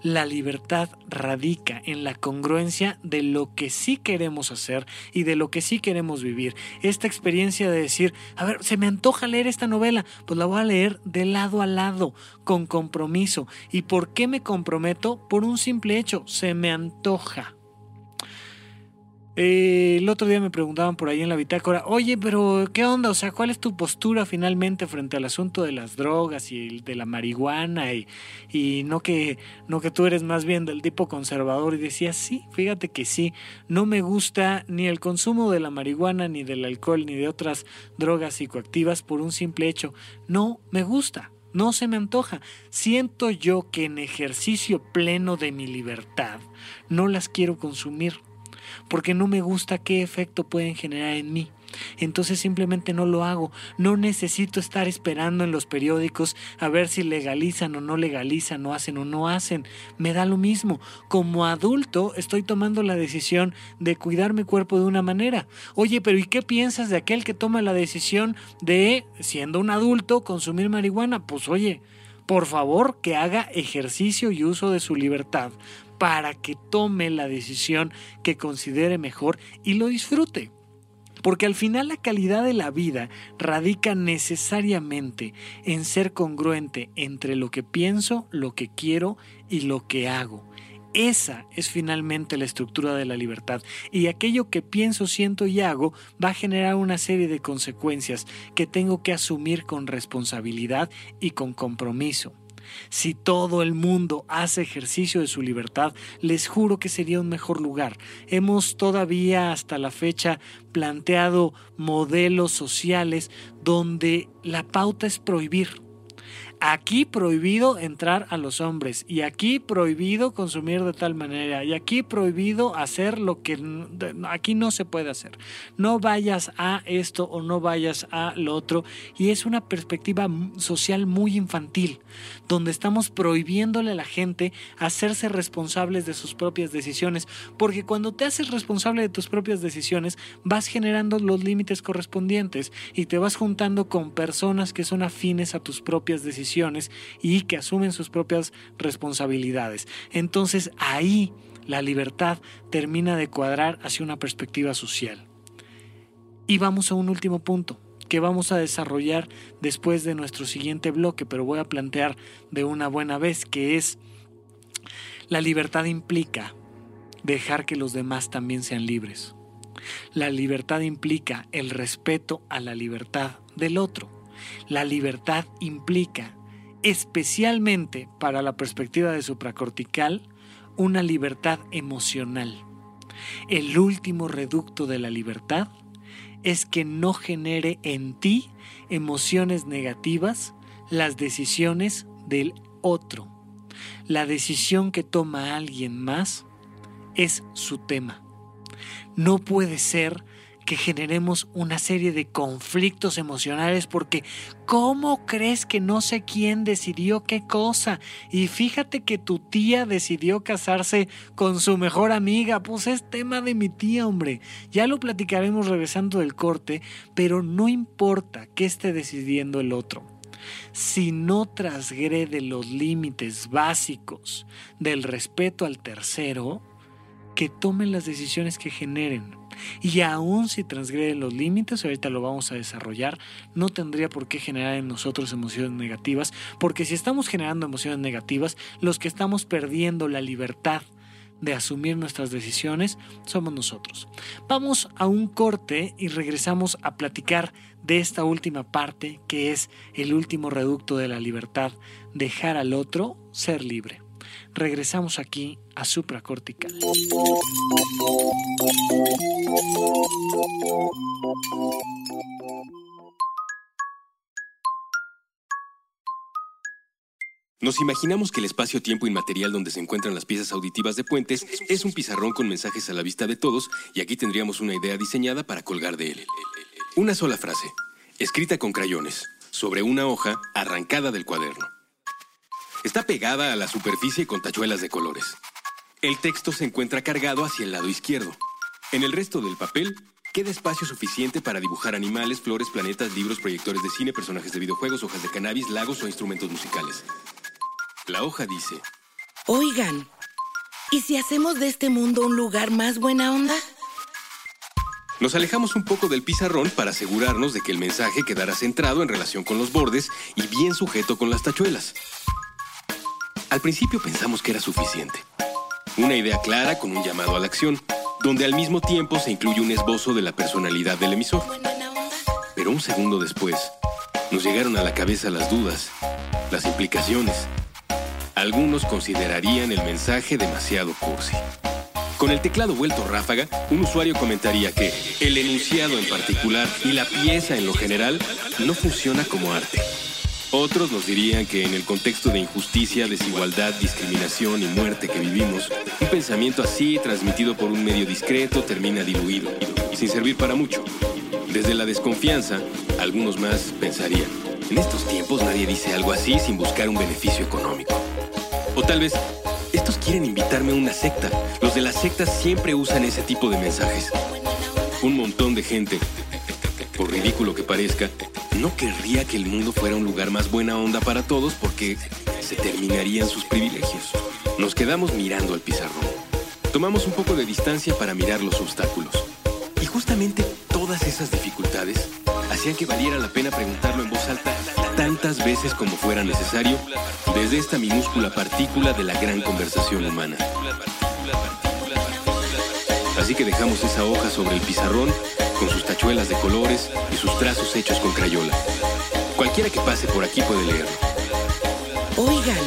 La libertad radica en la congruencia de lo que sí queremos hacer y de lo que sí queremos vivir. Esta experiencia de decir, a ver, se me antoja leer esta novela, pues la voy a leer de lado a lado, con compromiso. ¿Y por qué me comprometo? Por un simple hecho, se me antoja. Eh, el otro día me preguntaban por ahí en la bitácora, oye, pero ¿qué onda? O sea, ¿cuál es tu postura finalmente frente al asunto de las drogas y de la marihuana? Y, y no, que, no que tú eres más bien del tipo conservador. Y decía, sí, fíjate que sí, no me gusta ni el consumo de la marihuana, ni del alcohol, ni de otras drogas psicoactivas por un simple hecho. No me gusta. No se me antoja. Siento yo que en ejercicio pleno de mi libertad no las quiero consumir porque no me gusta qué efecto pueden generar en mí. Entonces simplemente no lo hago. No necesito estar esperando en los periódicos a ver si legalizan o no legalizan, o hacen o no hacen. Me da lo mismo. Como adulto estoy tomando la decisión de cuidar mi cuerpo de una manera. Oye, pero ¿y qué piensas de aquel que toma la decisión de, siendo un adulto, consumir marihuana? Pues oye, por favor que haga ejercicio y uso de su libertad para que tome la decisión que considere mejor y lo disfrute. Porque al final la calidad de la vida radica necesariamente en ser congruente entre lo que pienso, lo que quiero y lo que hago. Esa es finalmente la estructura de la libertad y aquello que pienso, siento y hago va a generar una serie de consecuencias que tengo que asumir con responsabilidad y con compromiso. Si todo el mundo hace ejercicio de su libertad, les juro que sería un mejor lugar. Hemos todavía hasta la fecha planteado modelos sociales donde la pauta es prohibir aquí prohibido entrar a los hombres y aquí prohibido consumir de tal manera y aquí prohibido hacer lo que aquí no se puede hacer. No vayas a esto o no vayas a lo otro y es una perspectiva social muy infantil donde estamos prohibiéndole a la gente hacerse responsables de sus propias decisiones porque cuando te haces responsable de tus propias decisiones vas generando los límites correspondientes y te vas juntando con personas que son afines a tus propias decisiones y que asumen sus propias responsabilidades. Entonces ahí la libertad termina de cuadrar hacia una perspectiva social. Y vamos a un último punto. que vamos a desarrollar después de nuestro siguiente bloque, pero voy a plantear de una buena vez que es la libertad implica dejar que los demás también sean libres. La libertad implica el respeto a la libertad del otro. La libertad implica, especialmente para la perspectiva de supracortical, una libertad emocional. El último reducto de la libertad es que no genere en ti emociones negativas las decisiones del otro. La decisión que toma alguien más es su tema. No puede ser que generemos una serie de conflictos emocionales porque ¿cómo crees que no sé quién decidió qué cosa? Y fíjate que tu tía decidió casarse con su mejor amiga, pues es tema de mi tía, hombre. Ya lo platicaremos regresando del corte, pero no importa qué esté decidiendo el otro. Si no transgrede los límites básicos del respeto al tercero, que tomen las decisiones que generen. Y aun si transgreden los límites, ahorita lo vamos a desarrollar, no tendría por qué generar en nosotros emociones negativas, porque si estamos generando emociones negativas, los que estamos perdiendo la libertad de asumir nuestras decisiones somos nosotros. Vamos a un corte y regresamos a platicar de esta última parte que es el último reducto de la libertad, dejar al otro ser libre regresamos aquí a supracortical. Nos imaginamos que el espacio-tiempo inmaterial donde se encuentran las piezas auditivas de puentes es un pizarrón con mensajes a la vista de todos y aquí tendríamos una idea diseñada para colgar de él. Una sola frase, escrita con crayones, sobre una hoja arrancada del cuaderno. Está pegada a la superficie con tachuelas de colores. El texto se encuentra cargado hacia el lado izquierdo. En el resto del papel queda espacio suficiente para dibujar animales, flores, planetas, libros, proyectores de cine, personajes de videojuegos, hojas de cannabis, lagos o instrumentos musicales. La hoja dice... Oigan, ¿y si hacemos de este mundo un lugar más buena onda? Nos alejamos un poco del pizarrón para asegurarnos de que el mensaje quedara centrado en relación con los bordes y bien sujeto con las tachuelas. Al principio pensamos que era suficiente. Una idea clara con un llamado a la acción, donde al mismo tiempo se incluye un esbozo de la personalidad del emisor. Pero un segundo después, nos llegaron a la cabeza las dudas, las implicaciones. Algunos considerarían el mensaje demasiado cursi. Con el teclado vuelto ráfaga, un usuario comentaría que el enunciado en particular y la pieza en lo general no funciona como arte. Otros nos dirían que en el contexto de injusticia, desigualdad, discriminación y muerte que vivimos, un pensamiento así, transmitido por un medio discreto, termina diluido sin servir para mucho. Desde la desconfianza, algunos más pensarían, en estos tiempos nadie dice algo así sin buscar un beneficio económico. O tal vez, estos quieren invitarme a una secta. Los de las sectas siempre usan ese tipo de mensajes. Un montón de gente, por ridículo que parezca, no querría que el mundo fuera un lugar más buena onda para todos porque se terminarían sus privilegios. Nos quedamos mirando al pizarrón. Tomamos un poco de distancia para mirar los obstáculos. Y justamente todas esas dificultades hacían que valiera la pena preguntarlo en voz alta tantas veces como fuera necesario desde esta minúscula partícula de la gran conversación humana. Así que dejamos esa hoja sobre el pizarrón con sus tachuelas de colores y sus trazos hechos con crayola. Cualquiera que pase por aquí puede leerlo. Oigan,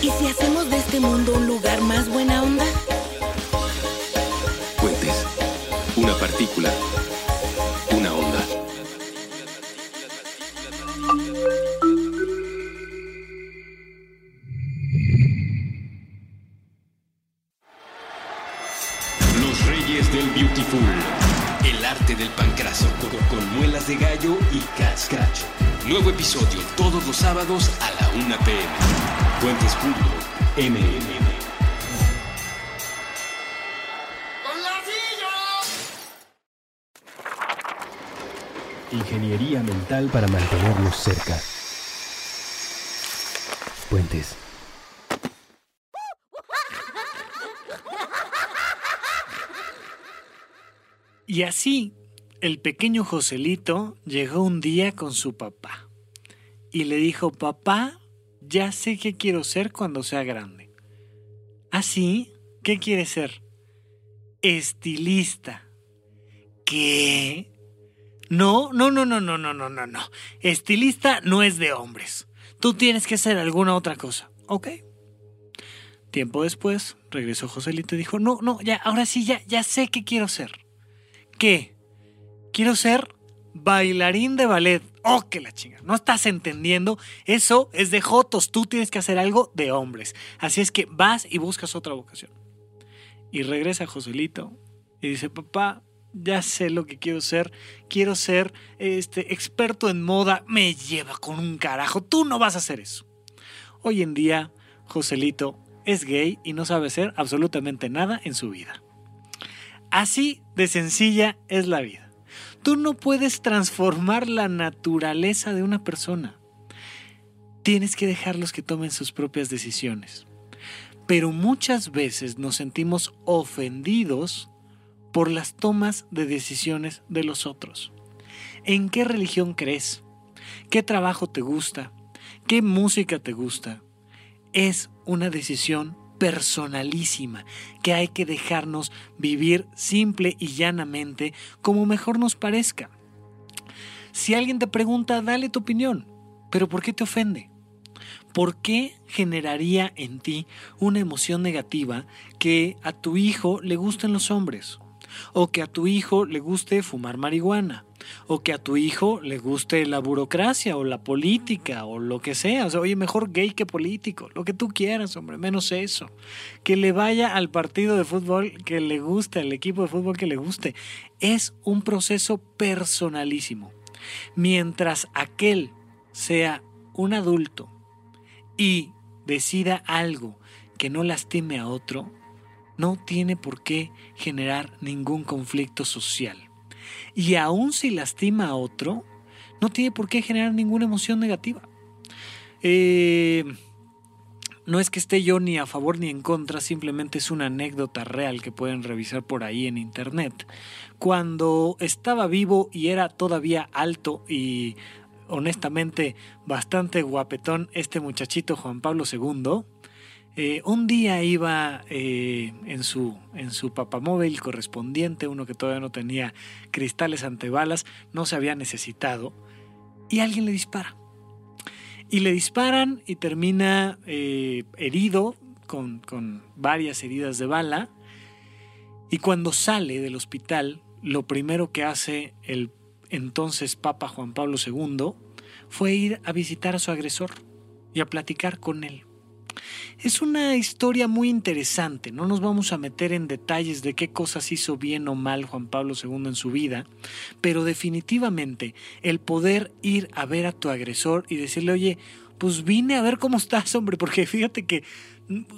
¿y si hacemos de este mundo un lugar más buena onda? Puentes, una partícula, episodio todos los sábados a la 1 pm. Fuentes Julio, MM. Ingeniería mental para mantenernos cerca. Puentes. Y así, el pequeño Joselito llegó un día con su papá y le dijo, papá, ya sé qué quiero ser cuando sea grande. ¿Así? ¿Qué quiere ser? Estilista. ¿Qué? No, no, no, no, no, no, no, no, no. Estilista no es de hombres. Tú tienes que hacer alguna otra cosa. ¿Ok? Tiempo después, regresó Joselito y dijo, no, no, ya, ahora sí, ya, ya sé qué quiero ser. ¿Qué? Quiero ser bailarín de ballet. Oh, que la chinga. No estás entendiendo. Eso es de jotos. Tú tienes que hacer algo de hombres. Así es que vas y buscas otra vocación. Y regresa Joselito y dice, papá, ya sé lo que quiero ser. Quiero ser este experto en moda. Me lleva con un carajo. Tú no vas a hacer eso. Hoy en día, Joselito es gay y no sabe hacer absolutamente nada en su vida. Así de sencilla es la vida. Tú no puedes transformar la naturaleza de una persona. Tienes que dejarlos que tomen sus propias decisiones. Pero muchas veces nos sentimos ofendidos por las tomas de decisiones de los otros. ¿En qué religión crees? ¿Qué trabajo te gusta? ¿Qué música te gusta? Es una decisión personalísima que hay que dejarnos vivir simple y llanamente como mejor nos parezca. Si alguien te pregunta, dale tu opinión, pero ¿por qué te ofende? ¿Por qué generaría en ti una emoción negativa que a tu hijo le gusten los hombres? O que a tu hijo le guste fumar marihuana? o que a tu hijo le guste la burocracia o la política o lo que sea. O sea, oye, mejor gay que político, lo que tú quieras, hombre, menos eso. Que le vaya al partido de fútbol que le guste, al equipo de fútbol que le guste. Es un proceso personalísimo. Mientras aquel sea un adulto y decida algo que no lastime a otro, no tiene por qué generar ningún conflicto social. Y aun si lastima a otro, no tiene por qué generar ninguna emoción negativa. Eh, no es que esté yo ni a favor ni en contra, simplemente es una anécdota real que pueden revisar por ahí en internet. Cuando estaba vivo y era todavía alto y honestamente bastante guapetón este muchachito Juan Pablo II, eh, un día iba eh, en, su, en su papamóvil correspondiente, uno que todavía no tenía cristales antebalas, no se había necesitado, y alguien le dispara. Y le disparan y termina eh, herido con, con varias heridas de bala. Y cuando sale del hospital, lo primero que hace el entonces Papa Juan Pablo II fue ir a visitar a su agresor y a platicar con él. Es una historia muy interesante, no nos vamos a meter en detalles de qué cosas hizo bien o mal Juan Pablo II en su vida, pero definitivamente el poder ir a ver a tu agresor y decirle, oye, pues vine a ver cómo estás, hombre, porque fíjate que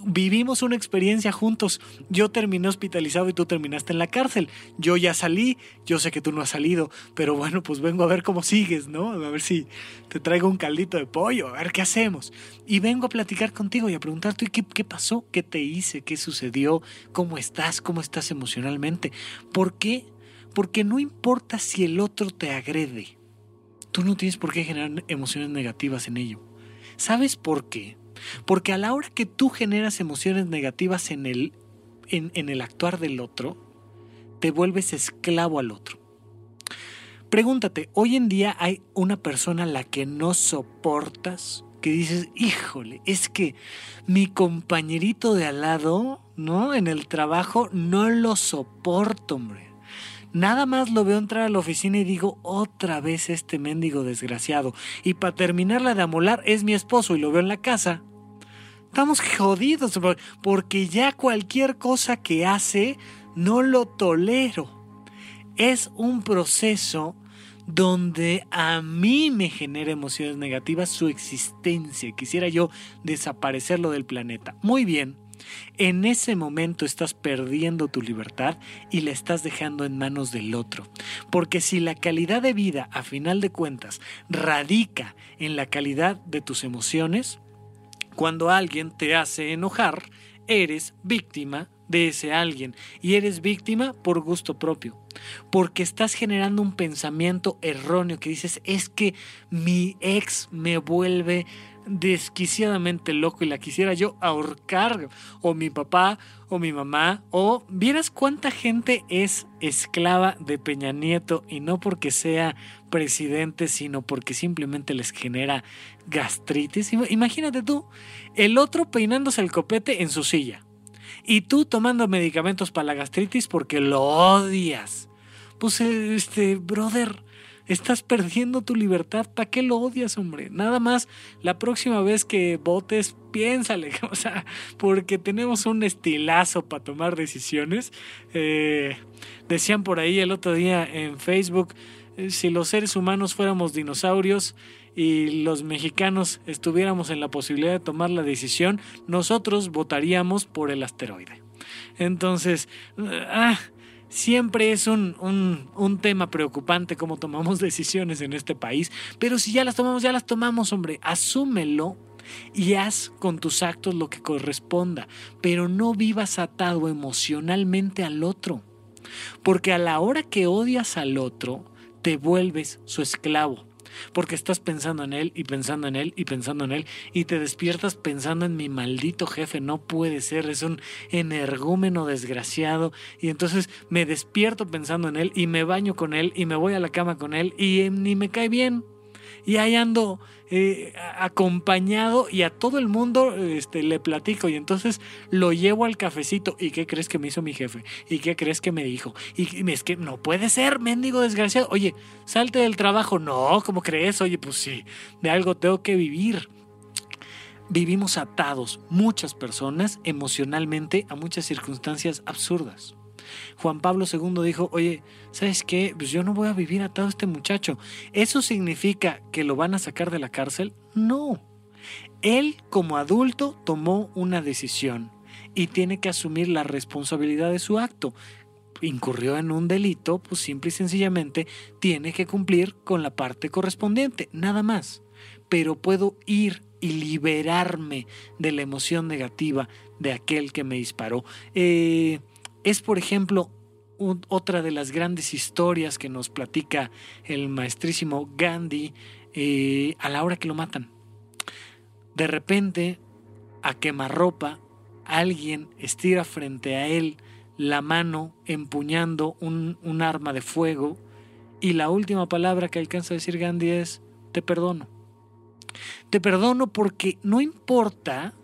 vivimos una experiencia juntos. Yo terminé hospitalizado y tú terminaste en la cárcel. Yo ya salí, yo sé que tú no has salido, pero bueno, pues vengo a ver cómo sigues, ¿no? A ver si te traigo un caldito de pollo, a ver qué hacemos. Y vengo a platicar contigo y a preguntarte qué, pasó, qué te hice, qué sucedió, cómo estás, cómo estás emocionalmente. ¿Por qué? Porque no importa si el otro te agrede. Tú no tienes por qué generar emociones negativas en ello. ¿Sabes por qué? Porque a la hora que tú generas emociones negativas en el, en, el actuar del otro, te vuelves esclavo al otro. Pregúntate, hoy en día hay una persona a la que no soportas, que dices, híjole, es que mi compañerito de al lado, ¿no? En el trabajo no lo soporto, hombre. Nada más lo veo entrar a la oficina y digo, otra vez este mendigo desgraciado. Y para terminarla de amolar, es mi esposo y lo veo en la casa. Estamos jodidos porque ya cualquier cosa que hace no lo tolero. Es un proceso donde a mí me genera emociones negativas su existencia. Quisiera yo desaparecerlo del planeta. Muy bien, en ese momento estás perdiendo tu libertad y la estás dejando en manos del otro. Porque si la calidad de vida, a final de cuentas, radica en la calidad de tus emociones, cuando alguien te hace enojar, eres víctima de ese alguien y eres víctima por gusto propio. Porque estás generando un pensamiento erróneo que dices, es que mi ex me vuelve desquiciadamente loco y la quisiera yo ahorcar o mi papá o mi mamá o vieras cuánta gente es esclava de Peña Nieto y no porque sea presidente sino porque simplemente les genera gastritis imagínate tú el otro peinándose el copete en su silla y tú tomando medicamentos para la gastritis porque lo odias. Pues este, brother, estás perdiendo tu libertad. ¿Para qué lo odias, hombre? Nada más la próxima vez que votes, piénsale. O sea, porque tenemos un estilazo para tomar decisiones. Eh, decían por ahí el otro día en Facebook, eh, si los seres humanos fuéramos dinosaurios, y los mexicanos estuviéramos en la posibilidad de tomar la decisión, nosotros votaríamos por el asteroide. Entonces, ah, siempre es un, un, un, tema preocupante cómo tomamos decisiones en este país, pero si ya las tomamos, ya las tomamos, hombre, asúmelo y haz con tus actos lo que corresponda, pero no vivas atado emocionalmente al otro, porque a la hora que odias al otro, te vuelves su esclavo porque estás pensando en él y pensando en él y pensando en él y te despiertas pensando en mi maldito jefe, no puede ser, es un energúmeno desgraciado y entonces me despierto pensando en él y me baño con él y me voy a la cama con él y ni me cae bien y ahí ando eh, acompañado y a todo el mundo este, le platico y entonces lo llevo al cafecito. ¿Y qué crees que me hizo mi jefe? ¿Y qué crees que me dijo? Y es que no puede ser, mendigo desgraciado. Oye, salte del trabajo. No, ¿cómo crees? Oye, pues sí, de algo tengo que vivir. Vivimos atados, muchas personas, emocionalmente a muchas circunstancias absurdas. Juan Pablo II dijo, oye, ¿sabes qué? Pues yo no voy a vivir atado a este muchacho. ¿Eso significa que lo van a sacar de la cárcel? No. Él como adulto tomó una decisión y tiene que asumir la responsabilidad de su acto. Incurrió en un delito, pues simple y sencillamente tiene que cumplir con la parte correspondiente, nada más. Pero puedo ir y liberarme de la emoción negativa de aquel que me disparó. Eh, es, por ejemplo, otra de las grandes historias que nos platica el maestrísimo Gandhi eh, a la hora que lo matan. De repente, a quemarropa, alguien estira frente a él la mano empuñando un, un arma de fuego y la última palabra que alcanza a decir Gandhi es, te perdono. Te perdono porque no importa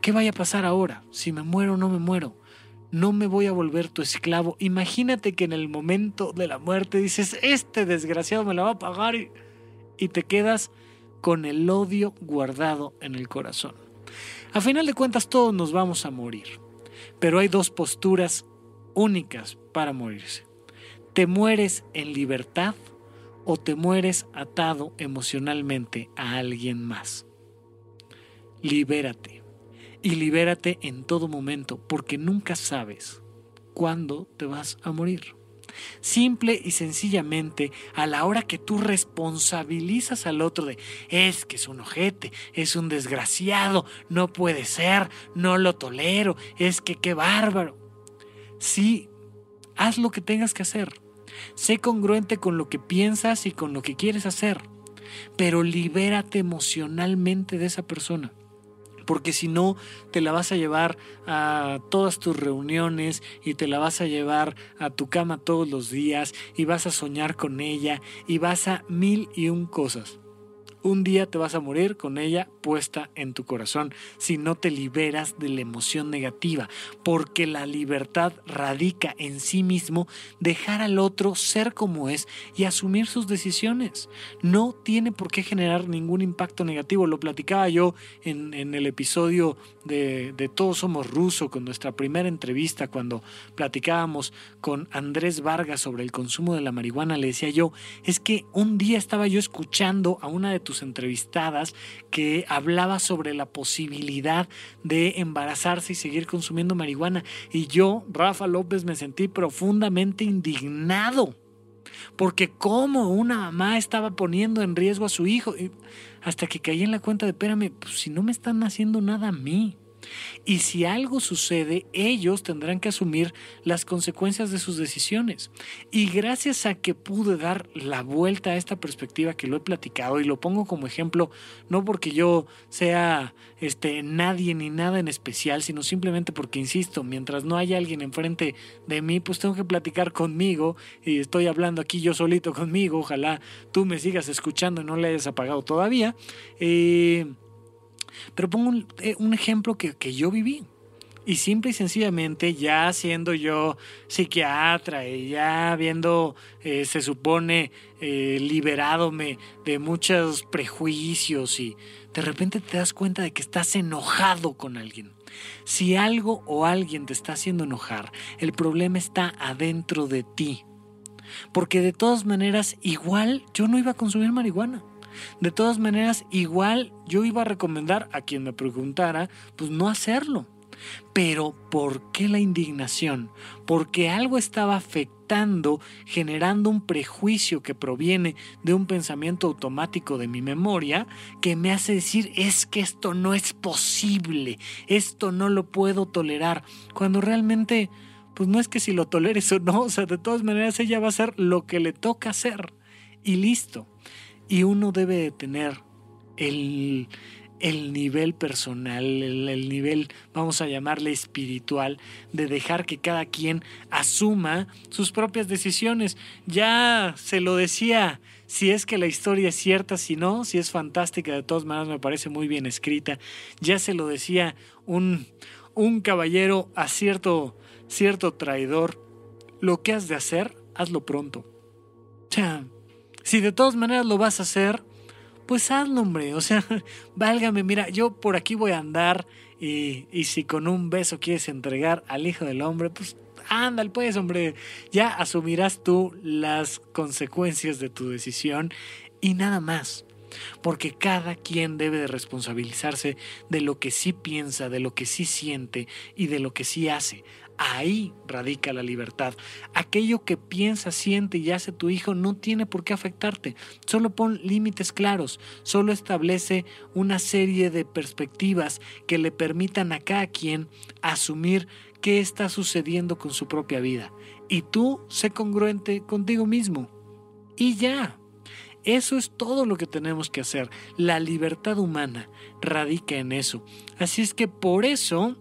qué vaya a pasar ahora, si me muero o no me muero no me voy a volver tu esclavo. Imagínate que en el momento de la muerte dices, este desgraciado me la va a pagar y, te quedas con el odio guardado en el corazón. A final de cuentas todos nos vamos a morir, pero hay dos posturas únicas para morirse. Te mueres en libertad o te mueres atado emocionalmente a alguien más. Libérate y libérate en todo momento, porque nunca sabes cuándo te vas a morir. Simple y sencillamente, a la hora que tú responsabilizas al otro de es que es un ojete, es un desgraciado, no puede ser, no lo tolero, es que qué bárbaro. Sí, haz lo que tengas que hacer. Sé congruente con lo que piensas y con lo que quieres hacer, pero libérate emocionalmente de esa persona porque si no te la vas a llevar a todas tus reuniones y te la vas a llevar a tu cama todos los días y vas a soñar con ella y vas a mil y un cosas un día te vas a morir con ella puesta en tu corazón si no te liberas de la emoción negativa, porque la libertad radica en sí mismo dejar al otro ser como es y asumir sus decisiones. No tiene por qué generar ningún impacto negativo. Lo platicaba yo en, el episodio de, de Todos Somos Ruso, con nuestra primera entrevista, cuando platicábamos con Andrés Vargas sobre el consumo de la marihuana, le decía yo, es que un día estaba yo escuchando a una de tus entrevistadas que hablaba sobre la posibilidad de embarazarse y seguir consumiendo marihuana. Y yo, Rafa López, me sentí profundamente indignado. Porque como una mamá estaba poniendo en riesgo a su hijo. hasta que caí en la cuenta de, espérame, pues si no me están haciendo nada a mí. Y si algo sucede, ellos tendrán que asumir las consecuencias de sus decisiones. Y gracias a que pude dar la vuelta a esta perspectiva que lo he platicado y lo pongo como ejemplo, no porque yo sea este, nadie ni nada en especial, sino simplemente porque, insisto, mientras no haya alguien enfrente de mí, pues tengo que platicar conmigo y estoy hablando aquí yo solito conmigo. Ojalá tú me sigas escuchando y no le hayas apagado todavía. Eh, pero pongo un, eh, ejemplo que, yo viví. Y simple y sencillamente, ya siendo yo psiquiatra y ya viendo, eh, se supone, eh, de muchos prejuicios y de repente te das cuenta de que estás enojado con alguien. Si algo o alguien te está haciendo enojar, el problema está adentro de ti. Porque de todas maneras, igual yo no iba a consumir marihuana. De todas maneras, igual yo iba a recomendar a quien me preguntara, pues no hacerlo. Pero ¿por qué la indignación? Porque algo estaba afectando, generando un prejuicio que proviene de un pensamiento automático de mi memoria que me hace decir es que esto no es posible, esto no lo puedo tolerar, cuando realmente pues no es que si lo toleres o no, o sea, de todas maneras ella va a hacer lo que le toca hacer y listo. Y uno debe de tener el, nivel personal, el, nivel, vamos a llamarle espiritual, de dejar que cada quien asuma sus propias decisiones. Ya se lo decía, si es que la historia es cierta, si no, si es fantástica, de todas maneras me parece muy bien escrita. Ya se lo decía un, un caballero a cierto, cierto traidor, lo que has de hacer, hazlo pronto. Si de todas maneras lo vas a hacer, pues hazlo, hombre. O sea, válgame, mira, yo por aquí voy a andar y, y si con un beso quieres entregar al Hijo del Hombre, pues ándale, pues, hombre. Ya asumirás tú las consecuencias de tu decisión y nada más. Porque cada quien debe de responsabilizarse de lo que sí piensa, de lo que sí siente y de lo que sí hace. Ahí radica la libertad. Aquello que piensa, siente y hace tu hijo no tiene por qué afectarte. Solo pon límites claros, solo establece una serie de perspectivas que le permitan a cada quien asumir qué está sucediendo con su propia vida. Y tú sé congruente contigo mismo. Y ya. Eso es todo lo que tenemos que hacer. La libertad humana radica en eso. Así es que por eso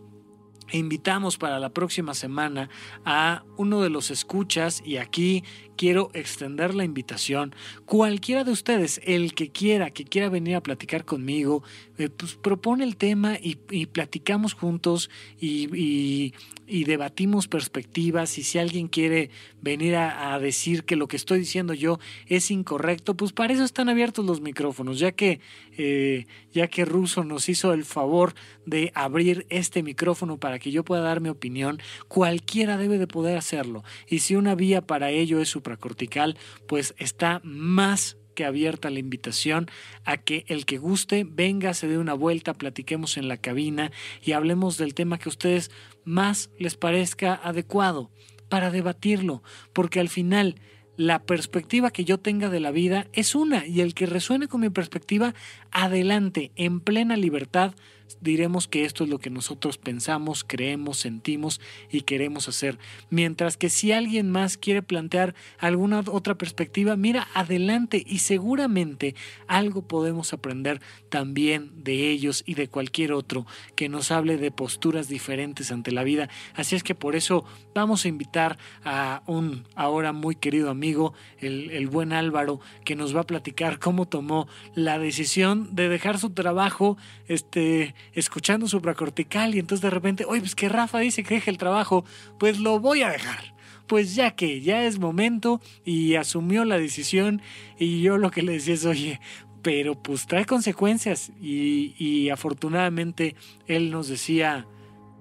invitamos para la próxima semana a uno de los escuchas y aquí quiero extender la invitación. Cualquiera de ustedes, el que quiera, que quiera venir a platicar conmigo, eh, pues propone el tema y, platicamos juntos y, debatimos perspectivas. Y si alguien quiere venir a, decir que lo que estoy diciendo yo es incorrecto, pues para eso están abiertos los micrófonos, ya que, eh, ya que Russo nos hizo el favor de abrir este micrófono para que yo pueda dar mi opinión, cualquiera debe de poder hacerlo. Y si una vía para ello es supracortical, pues está más que abierta la invitación a que el que guste venga, se dé una vuelta, platiquemos en la cabina y hablemos del tema que a ustedes más les parezca adecuado para debatirlo, porque al final la perspectiva que yo tenga de la vida es una y el que resuene con mi perspectiva, adelante, en plena libertad, diremos que esto es lo que nosotros pensamos, creemos, sentimos y queremos hacer. Mientras que si alguien más quiere plantear alguna otra perspectiva, mira, adelante y seguramente algo podemos aprender también de ellos y de cualquier otro que nos hable de posturas diferentes ante la vida. Así es que por eso vamos a invitar a un ahora muy querido amigo, el, el buen Álvaro, que nos va a platicar cómo tomó la decisión de dejar su trabajo, este, escuchando supracortical y entonces de repente, oye, pues que Rafa dice que deje el trabajo, pues lo voy a dejar. Pues ya que ya es momento y asumió la decisión y yo lo que le decía es, oye, pero pues trae consecuencias y, y afortunadamente él nos decía,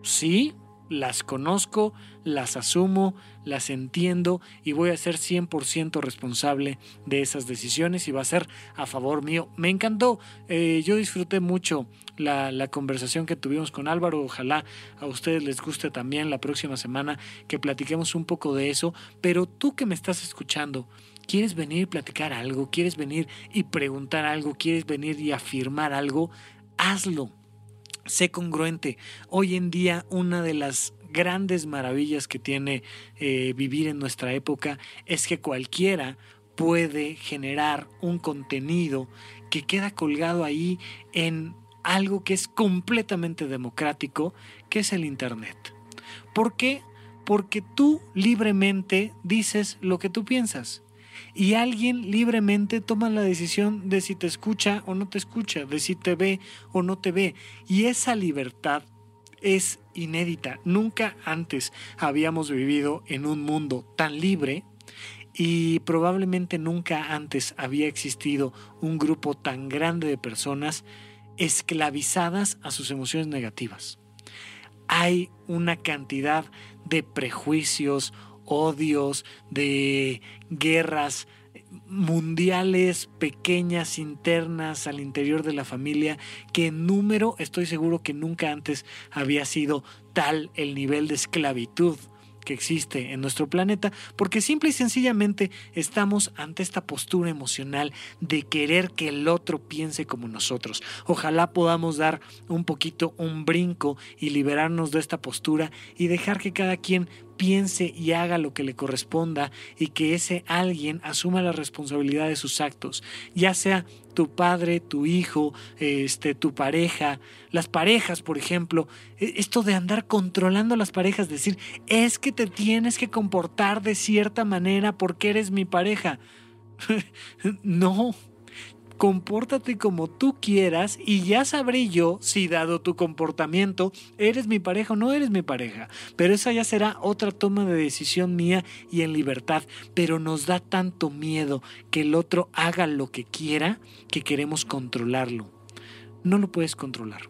sí, las conozco, las asumo, las entiendo y voy a ser 100% responsable de esas decisiones y va a ser a favor mío. Me encantó, eh, yo disfruté mucho la, la, conversación que tuvimos con Álvaro, ojalá a ustedes les guste también la próxima semana que platiquemos un poco de eso, pero tú que me estás escuchando, ¿quieres venir y platicar algo? ¿Quieres venir y preguntar algo? ¿Quieres venir y afirmar algo? Hazlo sé congruente. Hoy en día una de las grandes maravillas que tiene eh, vivir en nuestra época es que cualquiera puede generar un contenido que queda colgado ahí en algo que es completamente democrático, que es el Internet. ¿Por qué? Porque tú libremente dices lo que tú piensas y alguien libremente toma la decisión de si te escucha o no te escucha, de si te ve o no te ve. Y esa libertad es inédita. Nunca antes habíamos vivido en un mundo tan libre y probablemente nunca antes había existido un grupo tan grande de personas esclavizadas a sus emociones negativas. Hay una cantidad de prejuicios, odios, de guerras mundiales pequeñas internas al interior de la familia que en número estoy seguro que nunca antes había sido tal el nivel de esclavitud que existe en nuestro planeta, porque simple y sencillamente estamos ante esta postura emocional de querer que el otro piense como nosotros. Ojalá podamos dar un poquito un brinco y liberarnos de esta postura y dejar que cada quien piense y haga lo que le corresponda y que ese alguien asuma la responsabilidad de sus actos, ya sea tu padre, tu hijo, este, tu pareja, las parejas, por ejemplo, e, esto de andar controlando las parejas, decir, es que te tienes que comportar de cierta manera porque eres mi pareja. no, compórtate como tú quieras y ya sabré yo si dado tu comportamiento eres mi pareja o no eres mi pareja. Pero esa ya será otra toma de decisión mía y en libertad. Pero nos da tanto miedo que el otro haga lo que quiera que queremos controlarlo. No lo puedes controlar.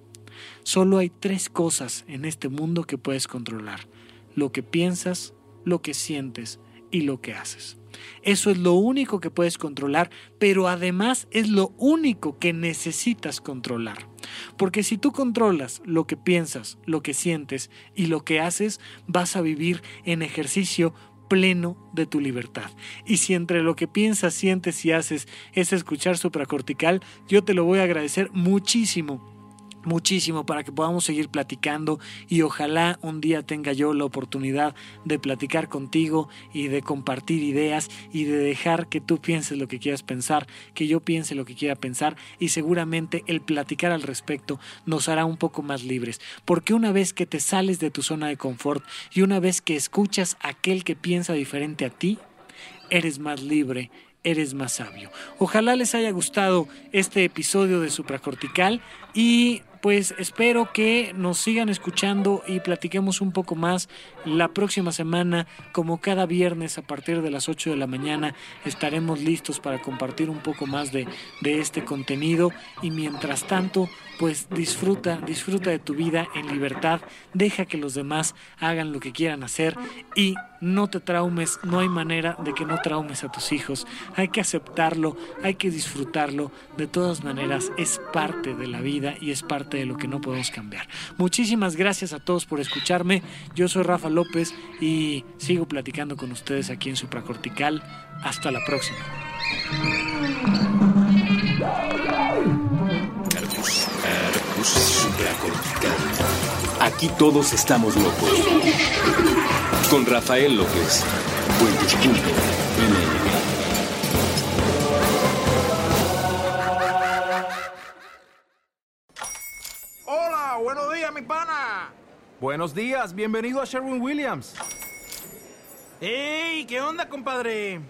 Solo hay tres cosas en este mundo que puedes controlar. Lo que piensas, lo que sientes y lo que haces. Eso es lo único que puedes controlar, pero además es lo único que necesitas controlar. Porque si tú controlas lo que piensas, lo que sientes y lo que haces, vas a vivir en ejercicio pleno de tu libertad. Y si entre lo que piensas, sientes y haces es escuchar supracortical, yo te lo voy a agradecer muchísimo muchísimo para que podamos seguir platicando y ojalá un día tenga yo la oportunidad de platicar contigo y de compartir ideas y de dejar que tú pienses lo que quieras pensar, que yo piense lo que quiera pensar y seguramente el platicar al respecto nos hará un poco más libres, porque una vez que te sales de tu zona de confort y una vez que escuchas a aquel que piensa diferente a ti, eres más libre, eres más sabio. Ojalá les haya gustado este episodio de Supracortical y pues espero que nos sigan escuchando y platiquemos un poco más la próxima semana, como cada viernes a partir de las 8 de la mañana, estaremos listos para compartir un poco más de, de este contenido. Y mientras tanto, pues disfruta, disfruta de tu vida en libertad, deja que los demás hagan lo que quieran hacer y no te traumes, no hay manera de que no traumes a tus hijos, hay que aceptarlo, hay que disfrutarlo, de todas maneras es parte de la vida y es parte de lo que no podemos cambiar. Muchísimas gracias a todos por escucharme, yo soy Rafa López y sigo platicando con ustedes aquí en Supracortical, hasta la próxima. Aquí todos estamos locos. Con Rafael López. Hola, buenos días, mi pana. Buenos días, bienvenido a Sherwin Williams. ¡Ey! ¿Qué onda, compadre?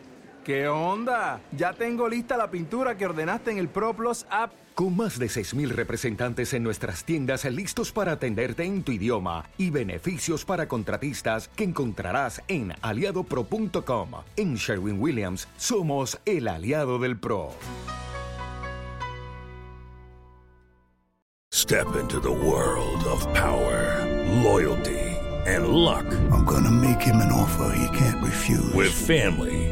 ¿Qué onda? Ya tengo lista la pintura que ordenaste en el ProPlus app. Con más de 6.000 representantes en nuestras tiendas listos para atenderte en tu idioma y beneficios para contratistas que encontrarás en aliadopro.com. En Sherwin Williams somos el aliado del PRO. Step into the world of power, loyalty, and luck. I'm gonna make him an offer he can't refuse. With family,